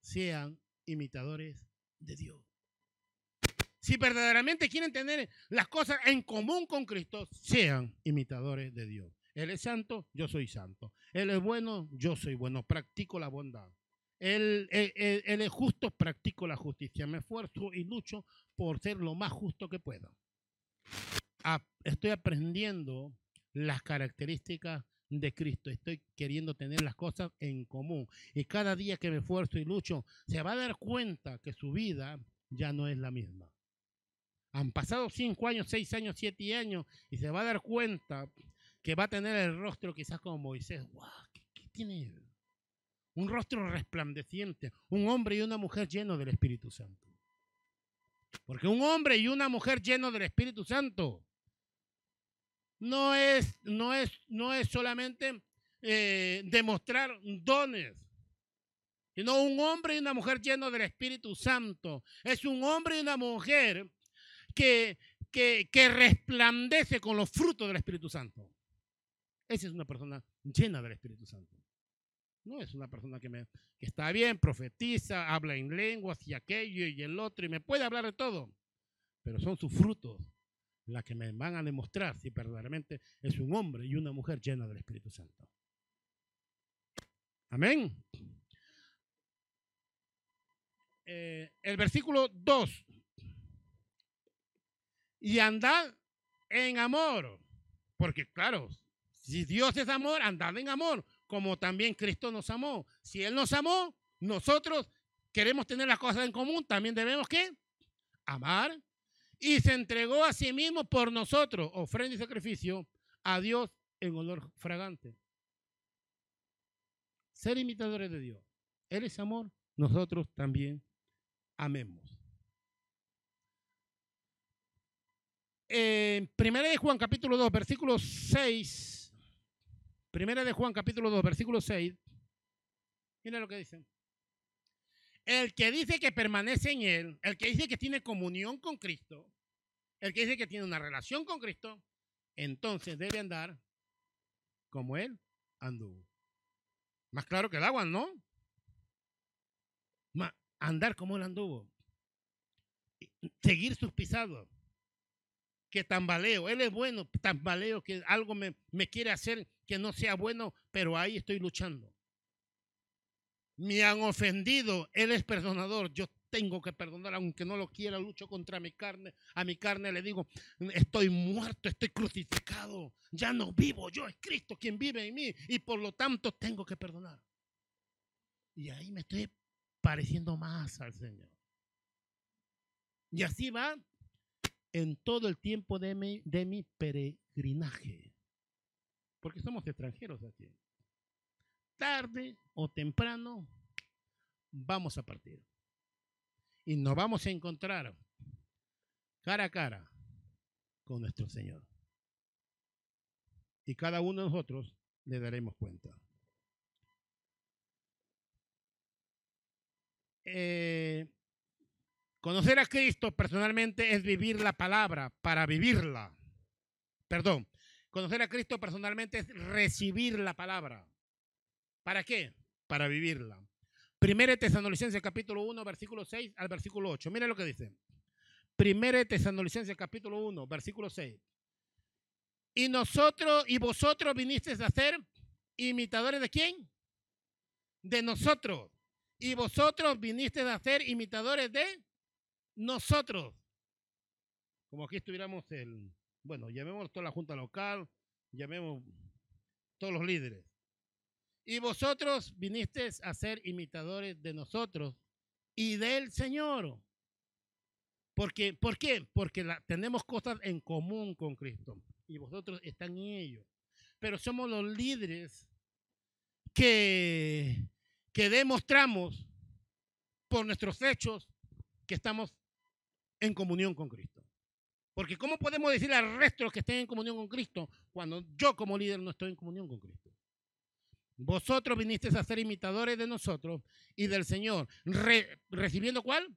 sean imitadores de Dios. Si verdaderamente quieren tener las cosas en común con Cristo, sean imitadores de Dios. Él es santo, yo soy santo. Él es bueno, yo soy bueno. Practico la bondad. Él, es justo, practico la justicia. Me esfuerzo y lucho por ser lo más justo que pueda. estoy aprendiendo las características de Cristo. Estoy queriendo tener las cosas en común. Y cada día que me esfuerzo y lucho, se va a dar cuenta que su vida ya no es la misma. Han pasado cinco años, seis años, siete años y se va a dar cuenta que va a tener el rostro quizás como Moisés. ¡Wow! ¿Qué, tiene él? Un rostro resplandeciente, un hombre y una mujer llenos del Espíritu Santo. Porque un hombre y una mujer llenos del Espíritu Santo no es, no es, no es solamente eh, demostrar dones, sino un hombre y una mujer llenos del Espíritu Santo. Es un hombre y una mujer que, que, resplandece con los frutos del Espíritu Santo. Esa es una persona llena del Espíritu Santo. No es una persona que, está bien, profetiza, habla en lenguas y aquello y el otro y me puede hablar de todo. Pero son sus frutos las que me van a demostrar si verdaderamente es un hombre y una mujer llena del Espíritu Santo. Amén. Eh, el versículo 2 y andad en amor. Porque claro, si Dios es amor, andad en amor, como también Cristo nos amó. Si Él nos amó, nosotros queremos tener las cosas en común, también debemos que amar. Y se entregó a sí mismo por nosotros, ofrenda y sacrificio, a Dios en olor fragante. Ser imitadores de Dios. Él es amor, nosotros también amemos. En Primera de Juan capítulo 2, versículo 6. Primera de Juan capítulo 2, versículo 6. Mira lo que dice. El que dice que permanece en Él, el que dice que tiene comunión con Cristo, el que dice que tiene una relación con Cristo, entonces debe andar como Él anduvo. Más claro que el agua, ¿no? andar como Él anduvo. Seguir sus pisados que tambaleo. Él es bueno, tambaleo, que algo me, quiere hacer que no sea bueno, pero ahí estoy luchando. Me han ofendido, Él es perdonador. Yo tengo que perdonar, aunque no lo quiera, lucho contra mi carne. A mi carne le digo, estoy muerto, estoy crucificado, ya no vivo, yo es Cristo quien vive en mí y por lo tanto tengo que perdonar. Y ahí me estoy pareciendo más al Señor. Y así va en todo el tiempo de mi, peregrinaje. Porque somos extranjeros aquí. Tarde o temprano vamos a partir. Y nos vamos a encontrar cara a cara con nuestro Señor. Y cada uno de nosotros le daremos cuenta. Eh, conocer a Cristo personalmente es vivir la palabra para vivirla. Perdón, conocer a Cristo personalmente es recibir la palabra. ¿Para qué? Para vivirla. Primera Tesanolicenses capítulo 1, versículo 6 al versículo 8. Mira lo que dice. Primera Tesanolicenses capítulo 1, versículo 6. Y nosotros y vosotros vinisteis a ser imitadores de quién? De nosotros. Y vosotros vinisteis a ser imitadores de nosotros. Como aquí estuviéramos el, bueno, llamemos toda la junta local, llamemos todos los líderes. Y vosotros vinisteis a ser imitadores de nosotros y del Señor. Porque, ¿Por qué? Porque tenemos cosas en común con Cristo y vosotros están en ello. Pero somos los líderes que, que demostramos por nuestros hechos que estamos en comunión con Cristo. Porque ¿cómo podemos decir al resto que estén en comunión con Cristo cuando yo como líder no estoy en comunión con Cristo? Vosotros vinisteis a ser imitadores de nosotros y del Señor. ¿Recibiendo cuál?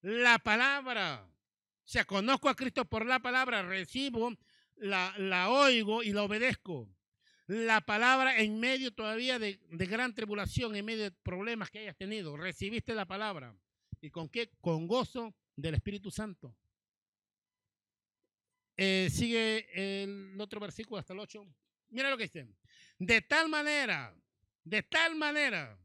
La palabra. O sea, conozco a Cristo por la palabra, recibo, la, la oigo y la obedezco. La palabra en medio todavía de, de gran tribulación, en medio de problemas que hayas tenido. Recibiste la palabra. ¿Y con qué? Con gozo del Espíritu Santo. Eh, sigue el otro versículo hasta el 8. Mira lo que dice. De tal manera, de tal manera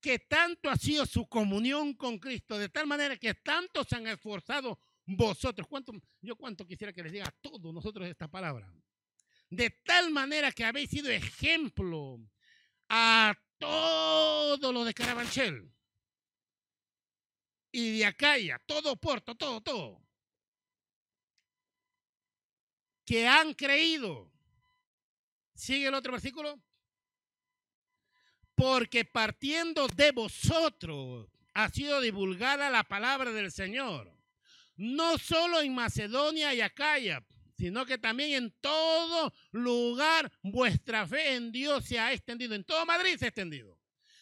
que tanto ha sido su comunión con Cristo, de tal manera que tanto se han esforzado vosotros. ¿Cuánto, yo cuánto quisiera que les diga a todos nosotros esta palabra. De tal manera que habéis sido ejemplo a todos los de Carabanchel y de Acaya, todo Puerto, todo, todo. Que han creído Sigue el otro versículo. Porque partiendo de vosotros ha sido divulgada la palabra del Señor. No solo en Macedonia y Acaya, sino que también en todo lugar vuestra fe en Dios se ha extendido. En todo Madrid se ha extendido.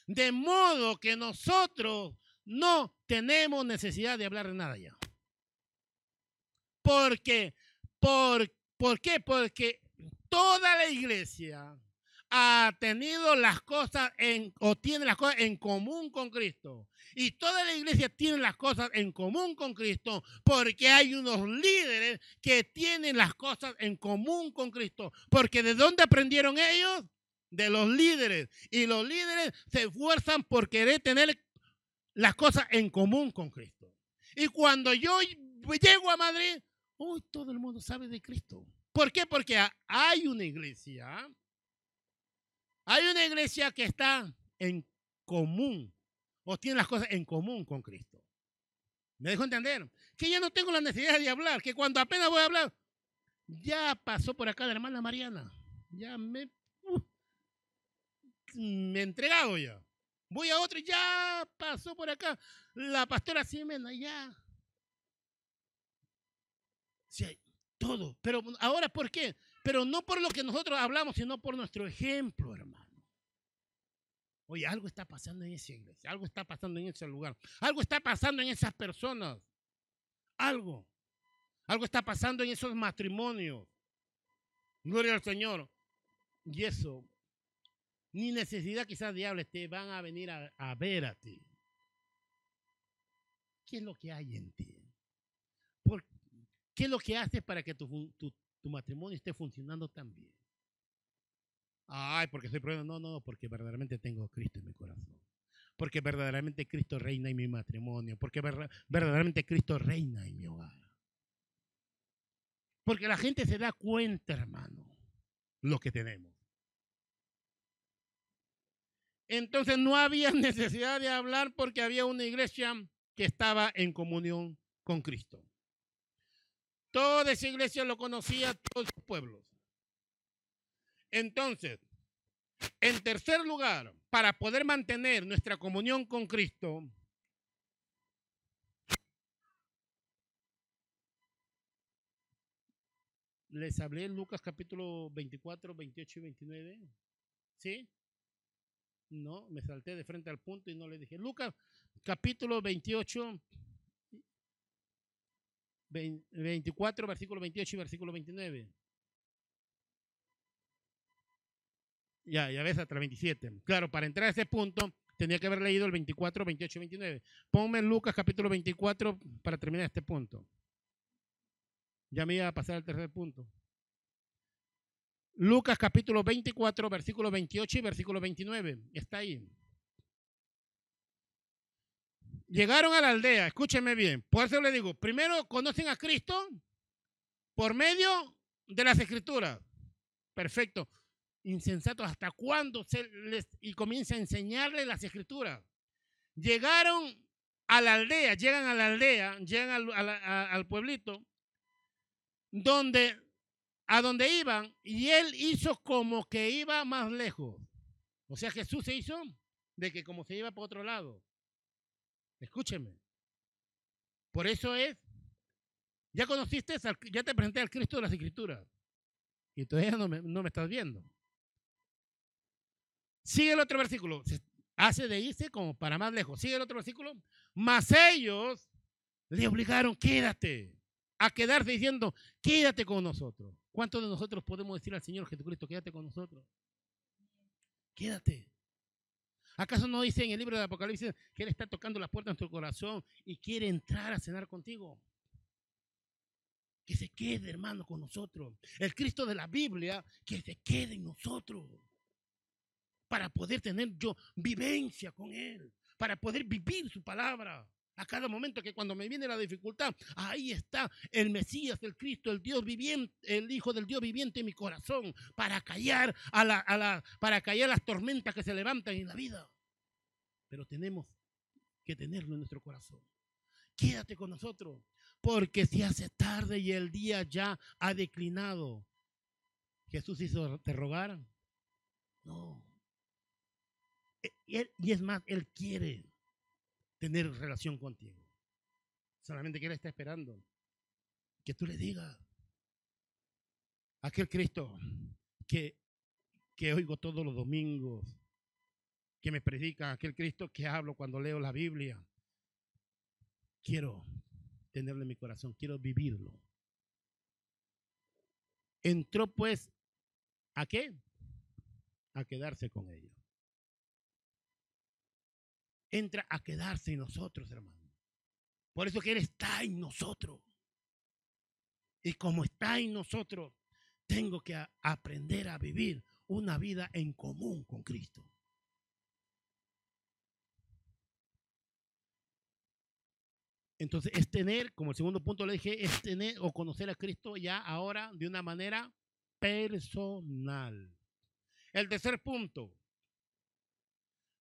De modo que nosotros no tenemos necesidad de hablar de nada ya. Porque, por, ¿por qué? Porque toda la iglesia ha tenido las cosas en, o tiene las cosas en común con Cristo. Y toda la iglesia tiene las cosas en común con Cristo porque hay unos líderes que tienen las cosas en común con Cristo. Porque ¿de dónde aprendieron ellos? De los líderes. Y los líderes se esfuerzan por querer tener las cosas en común con Cristo. Y cuando yo llego a Madrid, hoy todo el mundo sabe de Cristo. ¿Por qué? Porque hay una iglesia, hay una iglesia que está en común o tiene las cosas en común con Cristo. ¿Me dejo entender? Que ya no tengo la necesidad de hablar, que cuando apenas voy a hablar, ya pasó por acá la hermana Mariana, ya me, uh, me he entregado ya. Voy a otro, ya pasó por acá la pastora Ximena, ya. Sí, todo. Pero ahora, ¿por qué? Pero no por lo que nosotros hablamos, sino por nuestro ejemplo, hermano. Oye, algo está pasando en esa iglesia, algo está pasando en ese lugar, algo está pasando en esas personas, algo. Algo está pasando en esos matrimonios. Gloria al Señor. Y eso, ni necesidad quizás de te van a venir a, a ver a ti. ¿Qué es lo que hay en ti? ¿Qué es lo que haces para que tu, matrimonio esté funcionando tan bien? Ay, porque soy problema. No, no, porque verdaderamente tengo a Cristo en mi corazón. Porque verdaderamente Cristo reina en mi matrimonio. Porque verdaderamente Cristo reina en mi hogar. Porque la gente se da cuenta, hermano, lo que tenemos. Entonces no había necesidad de hablar porque había una iglesia que estaba en comunión con Cristo. Toda esa iglesia lo conocía, todos los pueblos. Entonces, en tercer lugar, para poder mantener nuestra comunión con Cristo, les hablé en Lucas capítulo 24, 28 y 29. ¿Sí? No, me salté de frente al punto y no le dije. Lucas capítulo 28, 24, versículo 28 y versículo 29. Ya, ya ves, hasta 27. Claro, para entrar a ese punto tenía que haber leído el 24, 28 y 29. Ponme Lucas capítulo 24 para terminar este punto. Ya me iba a pasar al tercer punto. Lucas capítulo 24, versículo 28 y versículo 29. Está ahí. Llegaron a la aldea, escúcheme bien. Por eso le digo, primero conocen a Cristo por medio de las escrituras. Perfecto. Insensato, ¿hasta cuándo se les y comienza a enseñarles las escrituras? Llegaron a la aldea, llegan a la aldea, llegan al pueblito donde, a donde iban, y él hizo como que iba más lejos. O sea, Jesús se hizo de que como se iba por otro lado. Escúcheme. Por eso es, ya conociste, ya te presenté al Cristo de las Escrituras. Y todavía no me, no me estás viendo. Sigue el otro versículo. Hace de irse como para más lejos. Sigue el otro versículo. Mas ellos le obligaron, quédate a quedarse diciendo, quédate con nosotros. ¿Cuántos de nosotros podemos decir al Señor Jesucristo, quédate con nosotros? Quédate. ¿Acaso no dice en el libro de Apocalipsis que Él está tocando la puerta de nuestro corazón y quiere entrar a cenar contigo? Que se quede, hermano, con nosotros. El Cristo de la Biblia, que se quede en nosotros. Para poder tener yo vivencia con Él. Para poder vivir su palabra a cada momento que cuando me viene la dificultad, ahí está el Mesías, el Cristo, el Dios viviente, el Hijo del Dios viviente en mi corazón para callar a la, a la, para callar las tormentas que se levantan en la vida. Pero tenemos que tenerlo en nuestro corazón. Quédate con nosotros, porque si hace tarde y el día ya ha declinado, Jesús hizo te rogar. No. E, y es más, Él quiere tener relación contigo. Solamente que Él está esperando que tú le digas. Aquel Cristo que, que oigo todos los domingos, que me predica, aquel Cristo que hablo cuando leo la Biblia. Quiero tenerlo en mi corazón, quiero vivirlo. Entró pues, ¿a qué? A quedarse con ellos entra a quedarse en nosotros, hermano. Por eso que Él está en nosotros. Y como está en nosotros, tengo que aprender a vivir una vida en común con Cristo. Entonces, es tener, como el segundo punto le dije, es tener o conocer a Cristo ya ahora de una manera personal. El tercer punto,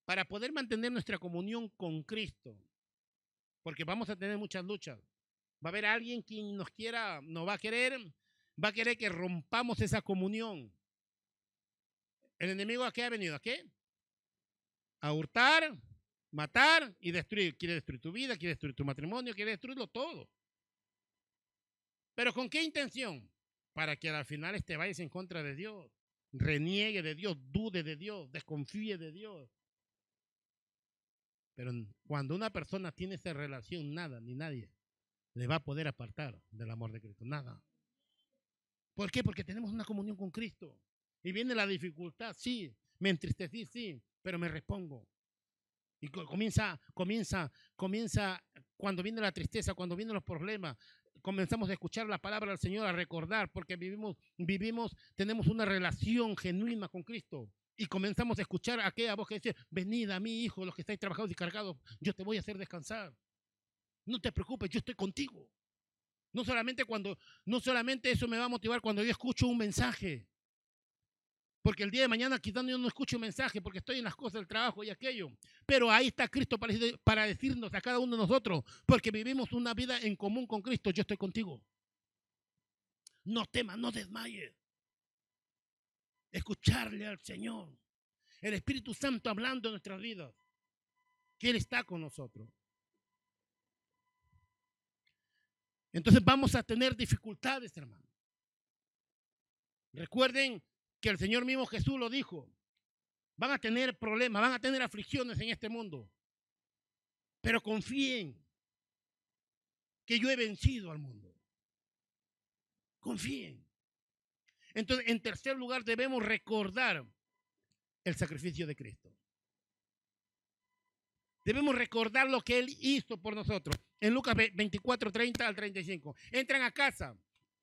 para poder mantener nuestra comunión con Cristo, porque vamos a tener muchas luchas. Va a haber alguien quien nos quiera, nos va a querer, va a querer que rompamos esa comunión. ¿El enemigo a qué ha venido? ¿A qué? A hurtar, matar y destruir. Quiere destruir tu vida, quiere destruir tu matrimonio, quiere destruirlo todo. Pero ¿con qué intención? Para que al final este vayas en contra de Dios, reniegue de Dios, dude de Dios, desconfíe de Dios. Pero cuando una persona tiene esa relación, nada ni nadie le va a poder apartar del amor de Cristo. Nada. ¿Por qué? Porque tenemos una comunión con Cristo. Y viene la dificultad, sí. Me entristecí, sí. Pero me repongo. Y comienza, comienza, comienza, cuando viene la tristeza, cuando vienen los problemas, comenzamos a escuchar la palabra del Señor, a recordar, porque vivimos, vivimos, tenemos una relación genuina con Cristo y comenzamos a escuchar aquella voz que dice, venid a mí, hijo, los que estáis trabajados y cargados, yo te voy a hacer descansar. No te preocupes, yo estoy contigo. No solamente cuando, no solamente eso me va a motivar cuando yo escucho un mensaje. Porque el día de mañana quizás yo no escucho un mensaje porque estoy en las cosas del trabajo y aquello. Pero ahí está Cristo para, para decirnos a cada uno de nosotros, porque vivimos una vida en común con Cristo, yo estoy contigo. No temas, no desmayes escucharle al Señor. El Espíritu Santo hablando en nuestras vidas. Que Él está con nosotros. Entonces vamos a tener dificultades, hermano. Recuerden que el Señor mismo Jesús lo dijo. Van a tener problemas, van a tener aflicciones en este mundo. Pero confíen que yo he vencido al mundo. Confíen. Entonces, en tercer lugar, debemos recordar el sacrificio de Cristo. Debemos recordar lo que Él hizo por nosotros. En Lucas 24, 30 al 35. Entran a casa.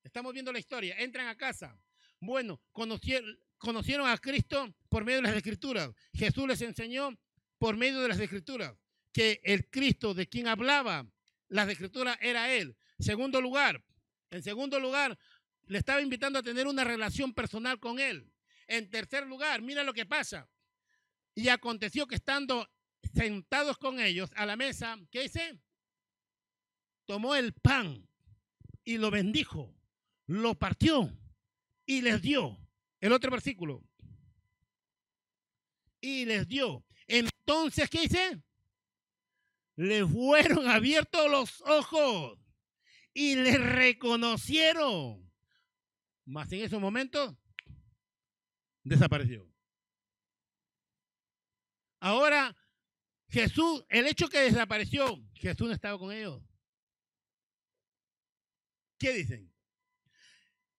Estamos viendo la historia. Entran a casa. Bueno, conocieron, a Cristo por medio de las escrituras. Jesús les enseñó por medio de las escrituras que el Cristo de quien hablaba las escrituras era Él. Segundo lugar, en segundo lugar, le estaba invitando a tener una relación personal con Él. En tercer lugar, mira lo que pasa. Y aconteció que estando sentados con ellos a la mesa, ¿qué dice? Tomó el pan y lo bendijo, lo partió y les dio. El otro versículo. Y les dio. Entonces, ¿qué dice? Le fueron abiertos los ojos y le reconocieron. Mas en esos momentos desapareció. Ahora, Jesús, el hecho que desapareció, Jesús no estaba con ellos. ¿Qué dicen?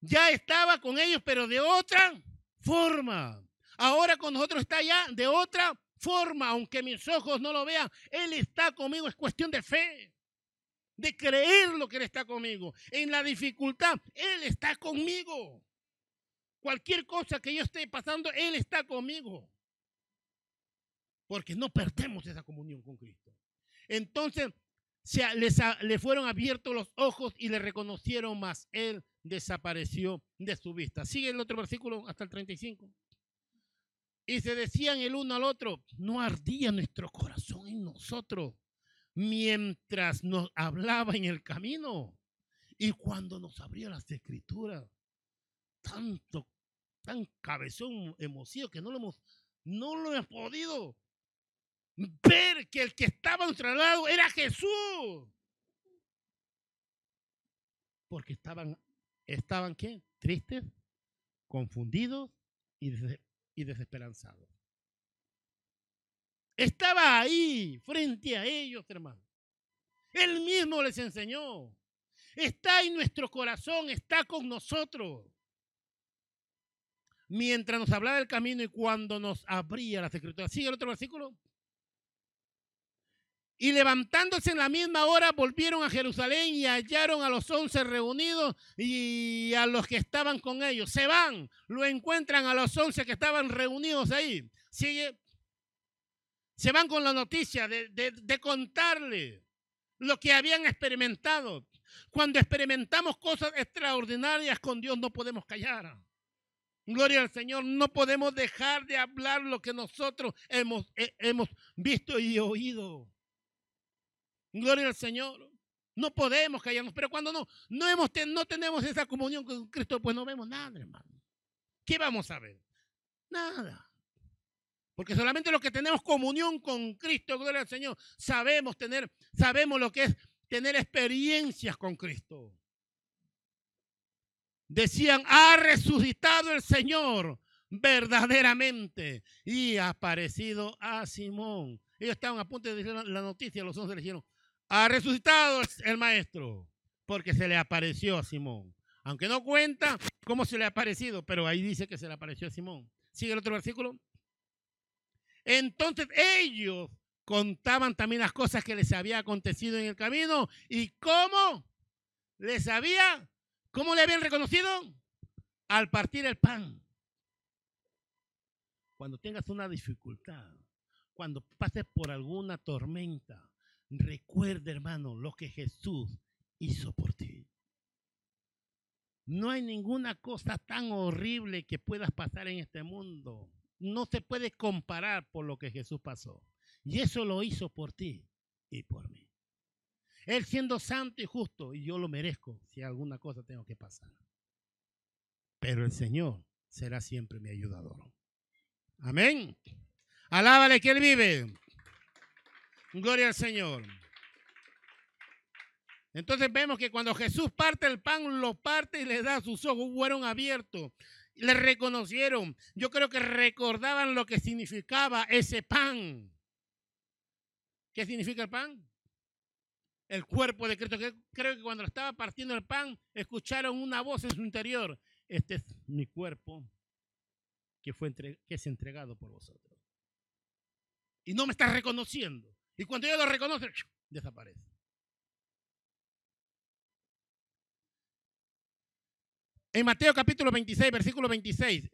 Ya estaba con ellos, pero de otra forma. Ahora con nosotros está ya de otra forma, aunque mis ojos no lo vean. Él está conmigo, es cuestión de fe, de creer lo que Él está conmigo. En la dificultad, Él está conmigo. Cualquier cosa que yo esté pasando, Él está conmigo. Porque no perdemos esa comunión con Cristo. Entonces, se, les, le fueron abiertos los ojos y le reconocieron más. Él desapareció de su vista. Sigue el otro versículo hasta el 35. Y se decían el uno al otro, no ardía nuestro corazón en nosotros mientras nos hablaba en el camino y cuando nos abría las escrituras. Tanto tan cabezón emocionado que no lo hemos, no lo hemos podido ver que el que estaba a nuestro lado era Jesús. Porque estaban, estaban qué? Tristes, confundidos y, y desesperanzados. Estaba ahí, frente a ellos, hermano. Él mismo les enseñó. Está en nuestro corazón, está con nosotros mientras nos hablaba del camino y cuando nos abría las escrituras. Sigue el otro versículo. Y levantándose en la misma hora volvieron a Jerusalén y hallaron a los once reunidos y a los que estaban con ellos. Se van, lo encuentran a los once que estaban reunidos ahí. Sigue. Se van con la noticia de, de contarle lo que habían experimentado. Cuando experimentamos cosas extraordinarias con Dios no podemos callar. Gloria al Señor, no podemos dejar de hablar lo que nosotros hemos, eh, visto y oído. Gloria al Señor. No podemos callarnos, pero cuando no, no tenemos esa comunión con Cristo, pues no vemos nada, hermano. ¿Qué vamos a ver? Nada. Porque solamente los que tenemos comunión con Cristo, gloria al Señor, sabemos tener, sabemos lo que es tener experiencias con Cristo decían, ha resucitado el Señor verdaderamente y ha aparecido a Simón. Ellos estaban a punto de decir la noticia, los once le dijeron, ha resucitado el maestro, porque se le apareció a Simón. Aunque no cuenta cómo se le ha aparecido, pero ahí dice que se le apareció a Simón. Sigue el otro versículo. Entonces ellos contaban también las cosas que les había acontecido en el camino y cómo les había ¿Cómo le habían reconocido? Al partir el pan. Cuando tengas una dificultad, cuando pases por alguna tormenta, recuerda, hermano, lo que Jesús hizo por ti. No hay ninguna cosa tan horrible que puedas pasar en este mundo. No se puede comparar por lo que Jesús pasó. Y eso lo hizo por ti y por mí. Él siendo santo y justo, y yo lo merezco si alguna cosa tengo que pasar. Pero el Señor será siempre mi ayudador. Amén. Alábale que Él vive. Gloria al Señor. Entonces vemos que cuando Jesús parte el pan, lo parte y le da sus ojos, fueron abiertos. Le reconocieron. Yo creo que recordaban lo que significaba ese pan. ¿Qué significa el pan? El cuerpo de Cristo. Creo que cuando estaba partiendo el pan, escucharon una voz en su interior. Este es mi cuerpo que, fue que es entregado por vosotros. Y no me estás reconociendo. Y cuando yo lo reconoce, desaparece. En Mateo capítulo 26, versículo 26.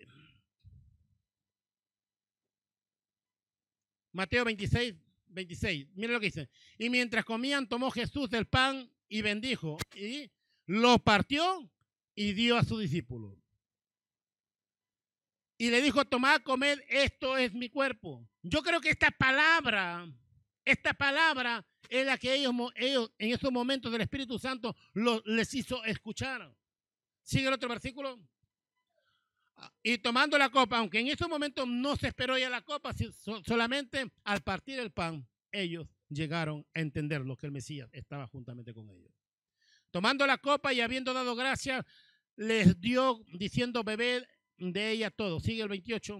Mateo 26, 26. Mira lo que dice. Y mientras comían, tomó Jesús del pan y bendijo. Y lo partió y dio a su discípulo. Y le dijo, tomad, comed, esto es mi cuerpo. Yo creo que esta palabra, esta palabra es la que ellos, ellos en esos momentos del Espíritu Santo les hizo escuchar. Sigue el otro versículo. Ah, y tomando la copa, aunque en ese momento no se esperó ya la copa, solamente al partir el pan, ellos llegaron a entender lo que el Mesías estaba juntamente con ellos. Tomando la copa y habiendo dado gracias, les dio diciendo, bebed de ella todo. Sigue el 28.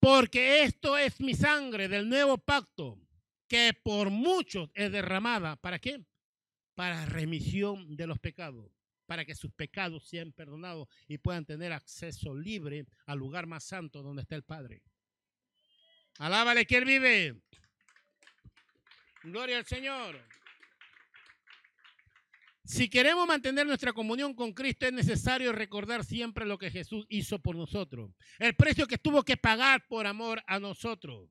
Porque esto es mi sangre del nuevo pacto, que por muchos es derramada. ¿Para qué? Para remisión de los pecados, para que sus pecados sean perdonados y puedan tener acceso libre al lugar más santo donde está el Padre. Alábale que Él vive. Gloria al Señor. Si queremos mantener nuestra comunión con Cristo, es necesario recordar siempre lo que Jesús hizo por nosotros. El precio que tuvo que pagar por amor a nosotros.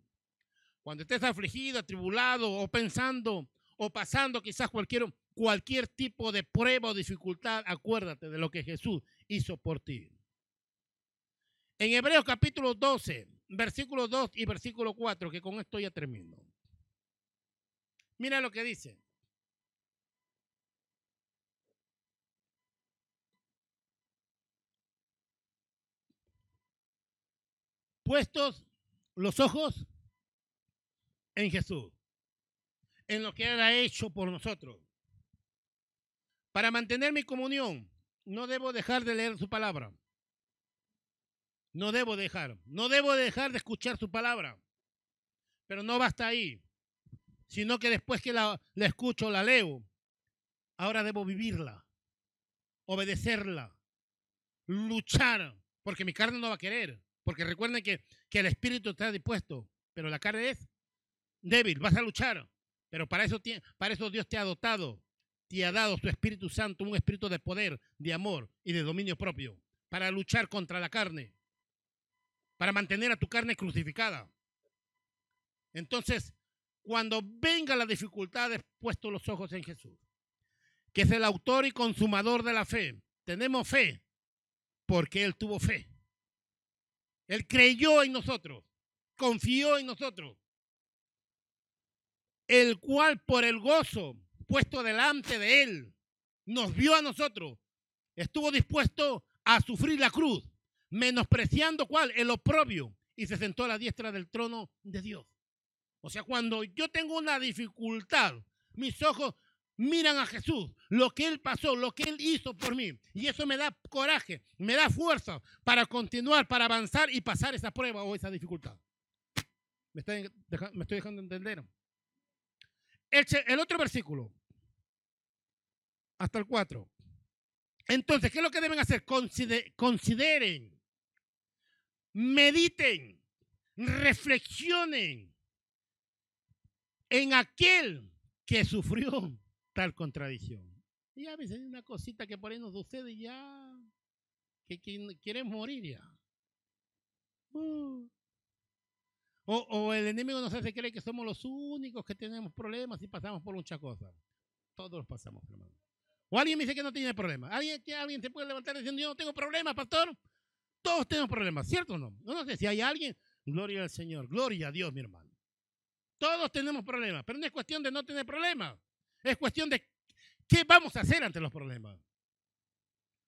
Cuando estés afligido, atribulado o pensando o pasando quizás cualquier cualquier tipo de prueba o dificultad, acuérdate de lo que Jesús hizo por ti. En Hebreos capítulo 12, versículo 2 y versículo 4, que con esto ya termino. Mira lo que dice. Puestos los ojos en Jesús, en lo que Él ha hecho por nosotros. Para mantener mi comunión, no debo dejar de leer su palabra. No debo dejar, no debo dejar de escuchar su palabra. Pero no basta ahí, sino que después que la, la escucho, la leo, ahora debo vivirla, obedecerla, luchar, porque mi carne no va a querer. Porque recuerden que, que el espíritu está dispuesto, pero la carne es débil, vas a luchar. Pero para eso, Dios te ha dotado te ha dado su Espíritu Santo, un espíritu de poder, de amor y de dominio propio, para luchar contra la carne, para mantener a tu carne crucificada. Entonces, cuando venga la dificultad, puesto los ojos en Jesús, que es el autor y consumador de la fe. Tenemos fe porque Él tuvo fe. Él creyó en nosotros, confió en nosotros, el cual por el gozo puesto delante de él, nos vio a nosotros, estuvo dispuesto a sufrir la cruz, menospreciando cuál, el oprobio, y se sentó a la diestra del trono de Dios. O sea, cuando yo tengo una dificultad, mis ojos miran a Jesús, lo que Él pasó, lo que Él hizo por mí. Y eso me da coraje, me da fuerza para continuar, para avanzar y pasar esa prueba o esa dificultad. ¿Me, estoy dejando entender? El, otro versículo, hasta el 4. Entonces, ¿qué es lo que deben hacer? consideren, mediten, reflexionen en aquel que sufrió tal contradicción. Y a veces hay una cosita que por ahí nos sucede ya, que, quieren morir ya. Uh. O, el enemigo nos hace creer que somos los únicos que tenemos problemas y pasamos por muchas cosas. Todos los pasamos, hermano. O alguien me dice que no tiene problemas. ¿Alguien, alguien se puede levantar diciendo, yo no tengo problemas, pastor? Todos tenemos problemas, ¿cierto o no? No sé si hay alguien. Gloria al Señor, gloria a Dios, mi hermano. Todos tenemos problemas, pero no es cuestión de no tener problemas. Es cuestión de qué vamos a hacer ante los problemas.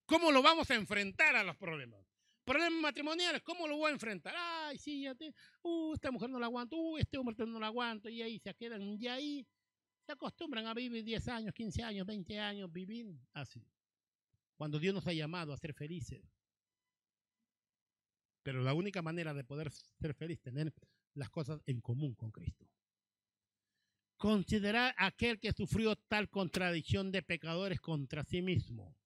¿Cómo lo vamos a enfrentar a los problemas? Problemas matrimoniales, ¿cómo lo voy a enfrentar? Ay, sí, ya uh, esta mujer no la aguanto, uh, este hombre no la aguanto, y ahí se quedan, y ahí se acostumbran a vivir 10 años, 15 años, 20 años, vivir así. cuando Dios nos ha llamado a ser felices. Pero la única manera de poder ser feliz es tener las cosas en común con Cristo. Considerar aquel que sufrió tal contradicción de pecadores contra sí mismo,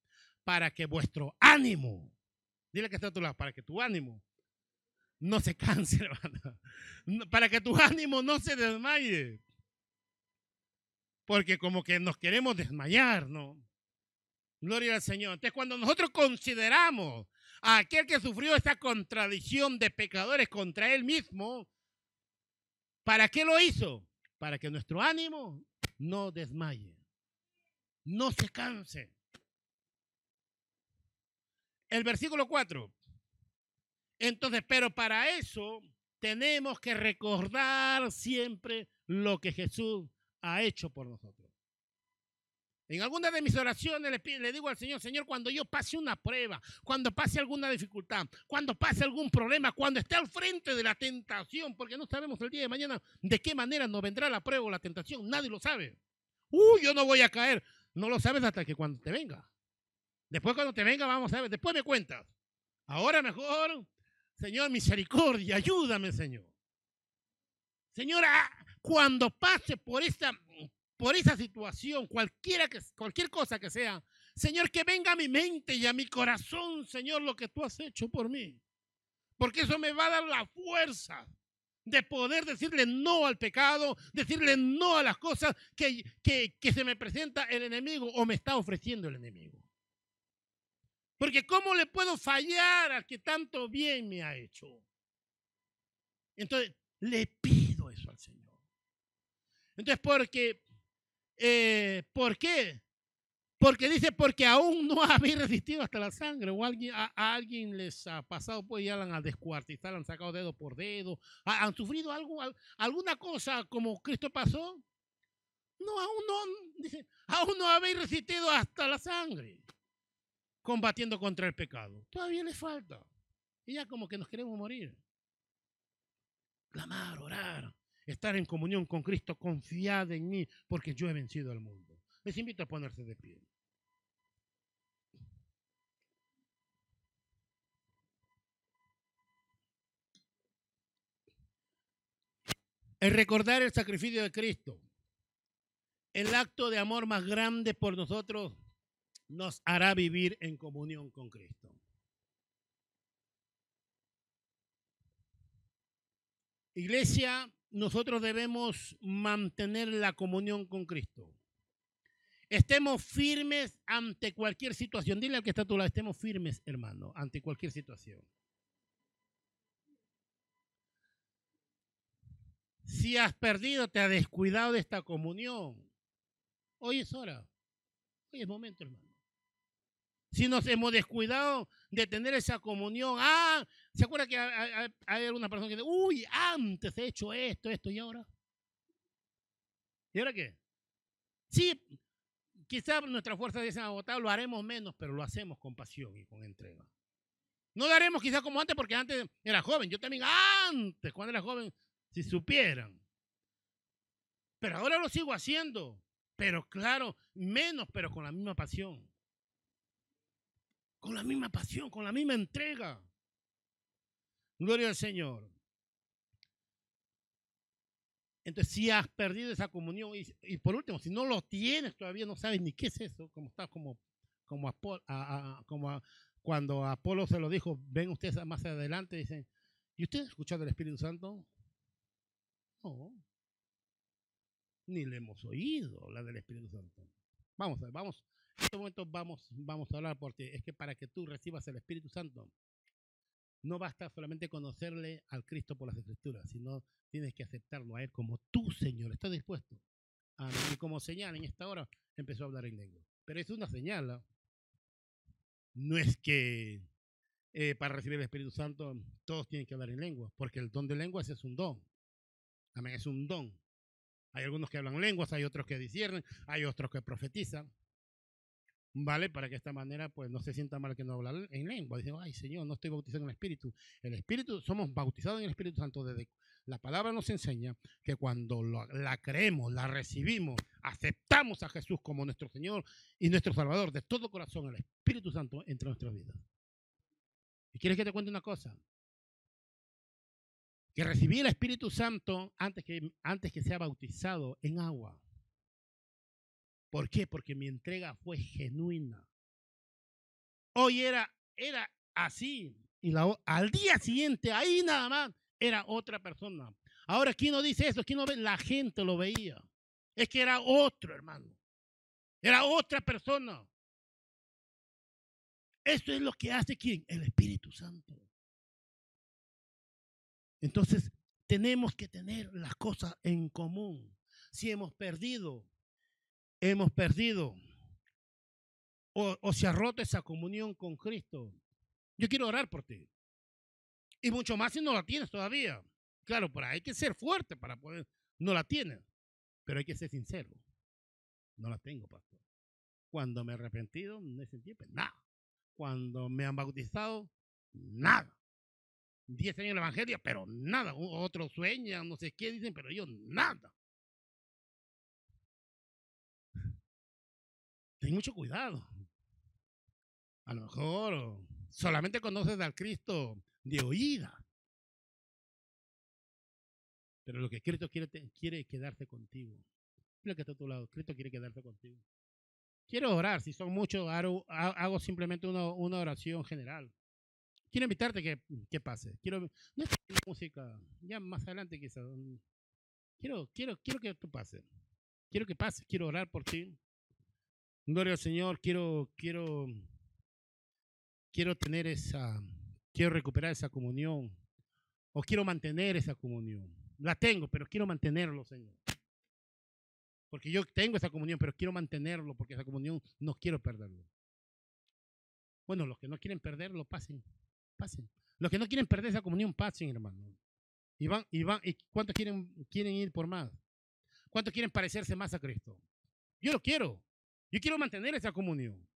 para que vuestro ánimo, dile que está a tu lado, para que tu ánimo no se canse, hermano, para que tu ánimo no se desmaye. Porque como que nos queremos desmayar, ¿no? Gloria al Señor. Entonces, cuando nosotros consideramos a aquel que sufrió esa contradicción de pecadores contra él mismo, ¿para qué lo hizo? Para que nuestro ánimo no desmaye, no se canse. El versículo 4. Entonces, pero para eso tenemos que recordar siempre lo que Jesús ha hecho por nosotros. En alguna de mis oraciones le, digo al Señor, Señor, cuando yo pase una prueba, cuando pase alguna dificultad, cuando pase algún problema, cuando esté al frente de la tentación, porque no sabemos el día de mañana de qué manera nos vendrá la prueba o la tentación, nadie lo sabe. Uy, yo no voy a caer. No lo sabes hasta que cuando te venga. Después cuando te venga, vamos a ver, después me cuentas. Ahora mejor, Señor, misericordia, ayúdame, Señor. Señora, cuando pase por esta, por esa situación, cualquiera que, cualquier cosa que sea, Señor, que venga a mi mente y a mi corazón, Señor, lo que tú has hecho por mí. Porque eso me va a dar la fuerza de poder decirle no al pecado, decirle no a las cosas que, se me presenta el enemigo o me está ofreciendo el enemigo. Porque ¿cómo le puedo fallar al que tanto bien me ha hecho? Entonces, le pido eso al Señor. Entonces, porque, eh, ¿por qué? Porque dice, porque aún no habéis resistido hasta la sangre, o alguien, a, alguien les ha pasado, pues ya han descuartizado, han sacado dedo por dedo, han sufrido algo, alguna cosa como Cristo pasó. No, aún no, dice, aún no habéis resistido hasta la sangre, combatiendo contra el pecado. Todavía le falta. Y ya como que nos queremos morir. Clamar, orar, estar en comunión con Cristo, confiad en mí, porque yo he vencido al mundo. Les invito a ponerse de pie. El recordar el sacrificio de Cristo, el acto de amor más grande por nosotros, nos hará vivir en comunión con Cristo. Iglesia, nosotros debemos mantener la comunión con Cristo. Estemos firmes ante cualquier situación. Dile al que está a tu lado, estemos firmes, hermano, ante cualquier situación. Si has perdido, te has descuidado de esta comunión, hoy es hora. Hoy es momento, hermano. Si nos hemos descuidado de tener esa comunión, ah, ¿se acuerda que hay, alguna persona que dice, uy, antes he hecho esto, esto y ahora? ¿Y ahora qué? Sí, quizás nuestras fuerzas dicen agotado, lo haremos menos, pero lo hacemos con pasión y con entrega. No lo haremos quizás como antes, porque antes era joven. Yo también antes, cuando era joven, si supieran. Pero ahora lo sigo haciendo. Pero claro, menos, pero con la misma pasión con la misma pasión, con la misma entrega. Gloria al Señor. Entonces, si has perdido esa comunión, y, por último, si no lo tienes todavía, no sabes ni qué es eso, como está como, como, cuando Apolo se lo dijo, ven ustedes más adelante, dicen, ¿y ustedes escuchado del Espíritu Santo? No, ni le hemos oído la del Espíritu Santo. Vamos a ver, vamos, en este momento vamos, vamos a hablar porque es que para que tú recibas el Espíritu Santo, no basta solamente conocerle al Cristo por las Escrituras, sino tienes que aceptarlo a Él como tu Señor. ¿Estás dispuesto? Y como señal en esta hora empezó a hablar en lengua. Pero es una señal. ¿no? no es que eh, para recibir el Espíritu Santo todos tienen que hablar en lengua, porque el don de lenguas es un don. Amén, es un don. Hay algunos que hablan lenguas, hay otros que disciernen, hay otros que profetizan. ¿vale? Para que de esta manera, pues, no se sienta mal que no habla en lengua. Dicen, ay, Señor, no estoy bautizado en el Espíritu. El Espíritu, somos bautizados en el Espíritu Santo desde... La palabra nos enseña que cuando la creemos, la recibimos, aceptamos a Jesús como nuestro Señor y nuestro Salvador, de todo corazón, el Espíritu Santo entra en nuestra vida. ¿Y quieres que te cuente una cosa? Que recibí el Espíritu Santo antes que, antes que sea bautizado en agua. ¿Por qué? Porque mi entrega fue genuina. Hoy era, era así. Y al día siguiente, ahí nada más, era otra persona. Ahora, ¿quién no dice eso? ¿Quién no ve? La gente lo veía. Es que era otro, hermano. Era otra persona. Eso es lo que hace quién? El Espíritu Santo. Entonces, tenemos que tener las cosas en común. Si hemos perdido hemos perdido o, se ha roto esa comunión con Cristo, yo quiero orar por ti. Y mucho más si no la tienes todavía. Claro, pero hay que ser fuerte para poder. No la tienes, pero hay que ser sincero. No la tengo, pastor. Cuando me he arrepentido, no he sentido nada. Cuando me han bautizado, nada. Diez años en el Evangelio, pero nada. Otros sueñan, no sé qué dicen, pero yo nada. ten mucho cuidado. A lo mejor solamente conoces al Cristo de oída. Pero lo que Cristo quiere, quiere quedarse contigo. Mira que está a tu lado. Cristo quiere quedarse contigo. Quiero orar. Si son muchos, hago, simplemente una, oración general. Quiero invitarte que, que pase. Quiero no es música. Ya más adelante quizás. Quiero, quiero, quiero que tú pases. Quiero que pases. Quiero orar por ti. Gloria al Señor, quiero, quiero, quiero tener esa, quiero recuperar esa comunión, o quiero mantener esa comunión. La tengo, pero quiero mantenerlo, Señor. Porque yo tengo esa comunión, pero quiero mantenerlo, porque esa comunión no quiero perderlo. Bueno, los que no quieren perderlo, pasen, pasen. Los que no quieren perder esa comunión, pasen, hermano. Y van, y van, ¿y cuántos quieren, quieren ir por más? ¿Cuántos quieren parecerse más a Cristo? Yo lo quiero. Yo quiero mantener esa comunión.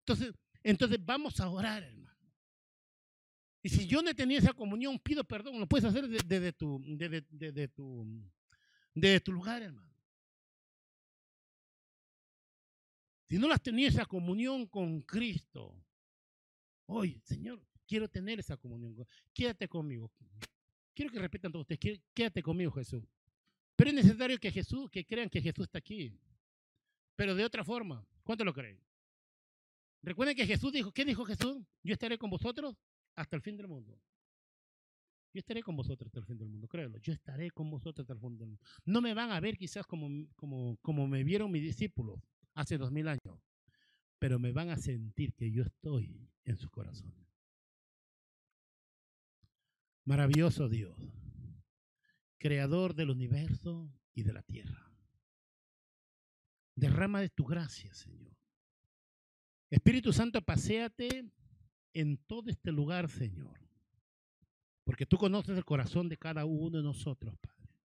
Entonces, entonces vamos a orar, hermano. Y si yo no he tenido esa comunión, pido perdón. Lo puedes hacer desde, tu, desde, tu, desde tu lugar, hermano. Si no has tenido esa comunión con Cristo, hoy, Señor, quiero tener esa comunión. Quédate conmigo. Quiero que repitan todos ustedes. Quédate conmigo, Jesús. Pero es necesario que Jesús, que crean que Jesús está aquí. Pero de otra forma, ¿cuánto lo creen? Recuerden que Jesús dijo, ¿qué dijo Jesús? Yo estaré con vosotros hasta el fin del mundo. Yo estaré con vosotros hasta el fin del mundo, créelo. Yo estaré con vosotros hasta el fin del mundo. No me van a ver quizás como, como, como me vieron mis discípulos hace dos mil años, pero me van a sentir que yo estoy en sus corazones. Maravilloso Dios creador del universo y de la tierra. Derrama de tu gracia, Señor. Espíritu Santo, paséate en todo este lugar, Señor. Porque tú conoces el corazón de cada uno de nosotros, Padre.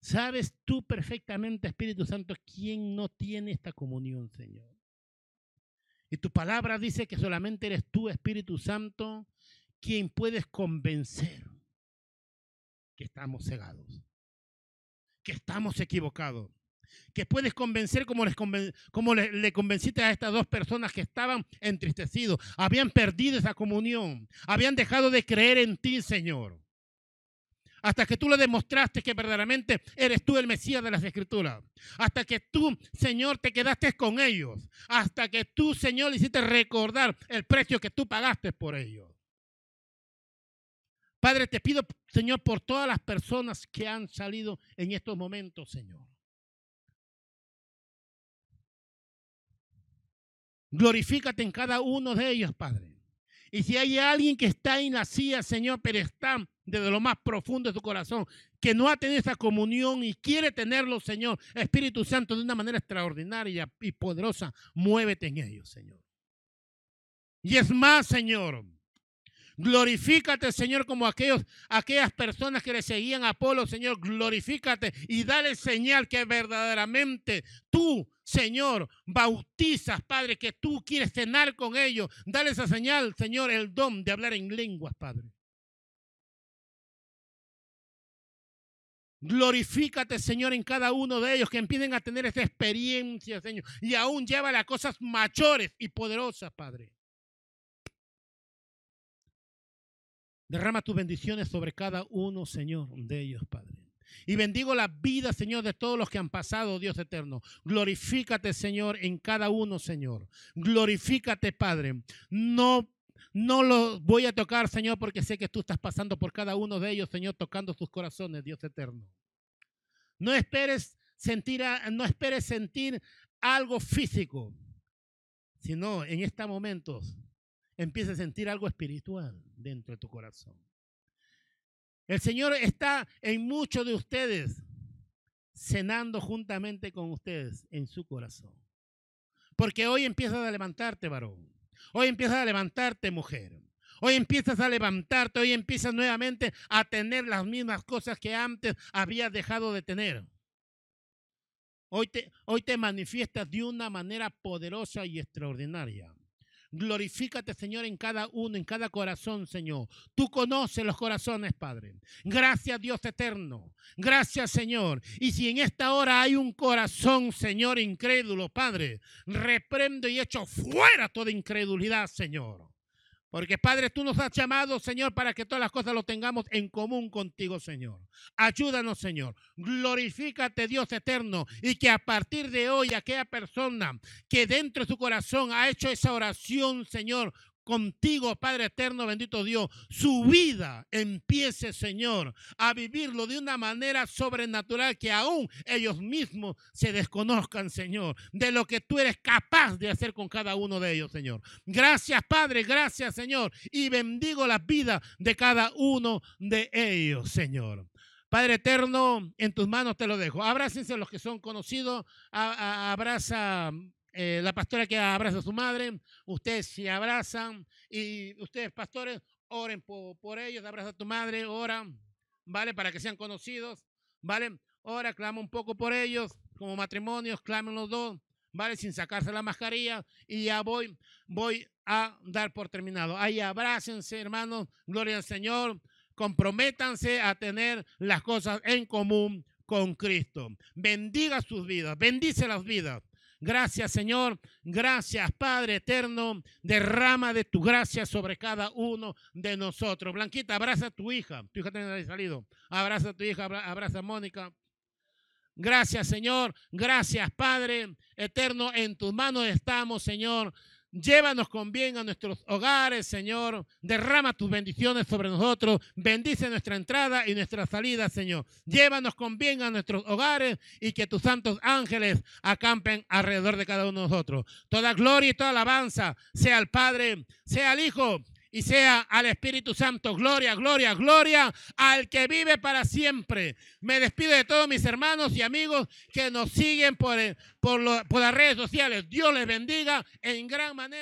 Sabes tú perfectamente, Espíritu Santo, quién no tiene esta comunión, Señor. Y tu palabra dice que solamente eres tú, Espíritu Santo, quien puedes convencer que estamos cegados, que estamos equivocados, que puedes convencer como, les como le, le, convenciste a estas dos personas que estaban entristecidos, habían perdido esa comunión, habían dejado de creer en ti, Señor. Hasta que tú le demostraste que verdaderamente eres tú el Mesías de las Escrituras. Hasta que tú, Señor, te quedaste con ellos. Hasta que tú, Señor, hiciste recordar el precio que tú pagaste por ellos. Padre, te pido, Señor, por todas las personas que han salido en estos momentos, Señor. Glorifícate en cada uno de ellos, Padre. Y si hay alguien que está en la silla, Señor, pero está desde lo más profundo de su corazón, que no ha tenido esa comunión y quiere tenerlo, Señor, Espíritu Santo, de una manera extraordinaria y poderosa, muévete en ellos, Señor. Y es más, Señor, Glorifícate, Señor, como aquellos, aquellas personas que le seguían a Apolo, Señor. Glorifícate y dale señal que verdaderamente tú, Señor, bautizas, Padre, que tú quieres cenar con ellos. Dale esa señal, Señor, el don de hablar en lenguas, Padre. Glorifícate, Señor, en cada uno de ellos que empiecen a tener esa experiencia, Señor. Y aún lleva a cosas mayores y poderosas, Padre. Derrama tus bendiciones sobre cada uno, Señor, de ellos, Padre. Y bendigo la vida, Señor, de todos los que han pasado, Dios eterno. Glorifícate, Señor, en cada uno, Señor. Glorifícate, Padre. No no lo voy a tocar, Señor, porque sé que tú estás pasando por cada uno de ellos, Señor, tocando sus corazones, Dios eterno. No esperes sentir, no esperes sentir algo físico, sino en estos momentos empieza a sentir algo espiritual dentro de tu corazón. El Señor está en muchos de ustedes cenando juntamente con ustedes en su corazón. Porque hoy empiezas a levantarte, varón. Hoy empiezas a levantarte, mujer. Hoy empiezas a levantarte, hoy empiezas nuevamente a tener las mismas cosas que antes habías dejado de tener. Hoy te, hoy te manifiestas de una manera poderosa y extraordinaria. Glorifícate, Señor, en cada uno, en cada corazón, Señor. Tú conoces los corazones, Padre. Gracias, Dios eterno. Gracias, Señor. Y si en esta hora hay un corazón, Señor, incrédulo, Padre, reprendo y echo fuera toda incredulidad, Señor. Porque Padre, tú nos has llamado, Señor, para que todas las cosas lo tengamos en común contigo, Señor. Ayúdanos, Señor. Glorifícate, Dios eterno, y que a partir de hoy aquella persona que dentro de su corazón ha hecho esa oración, Señor, contigo, Padre eterno, bendito Dios, su vida empiece, Señor, a vivirlo de una manera sobrenatural que aún ellos mismos se desconozcan, Señor, de lo que tú eres capaz de hacer con cada uno de ellos, Señor. Gracias, Padre, gracias, Señor, y bendigo la vida de cada uno de ellos, Señor. Padre eterno, en tus manos te lo dejo. Abrácense los que son conocidos. abraza eh, la pastora que abraza a su madre, ustedes se abrazan y ustedes, pastores, oren por, ellos, abraza a tu madre, oran, ¿vale? Para que sean conocidos, ¿vale? Ora, clama un poco por ellos, como matrimonios, clamen los dos, ¿vale? Sin sacarse la mascarilla y ya voy, voy a dar por terminado. Ahí abrácense, hermanos, gloria al Señor, comprométanse a tener las cosas en común con Cristo. Bendiga sus vidas, bendice las vidas Gracias, Señor. Gracias, Padre eterno. Derrama de tu gracia sobre cada uno de nosotros. Blanquita, abraza a tu hija. Tu hija tiene salido. Abraza a tu hija, abraza a Mónica. Gracias, Señor. Gracias, Padre eterno. En tus manos estamos, Señor. Llévanos con bien a nuestros hogares, Señor. Derrama tus bendiciones sobre nosotros. Bendice nuestra entrada y nuestra salida, Señor. Llévanos con bien a nuestros hogares y que tus santos ángeles acampen alrededor de cada uno de nosotros. Toda gloria y toda alabanza sea al Padre, sea al Hijo y sea al Espíritu Santo. Gloria, gloria, gloria al que vive para siempre. Me despido de todos mis hermanos y amigos que nos siguen por, por, las redes sociales. Dios les bendiga en gran manera.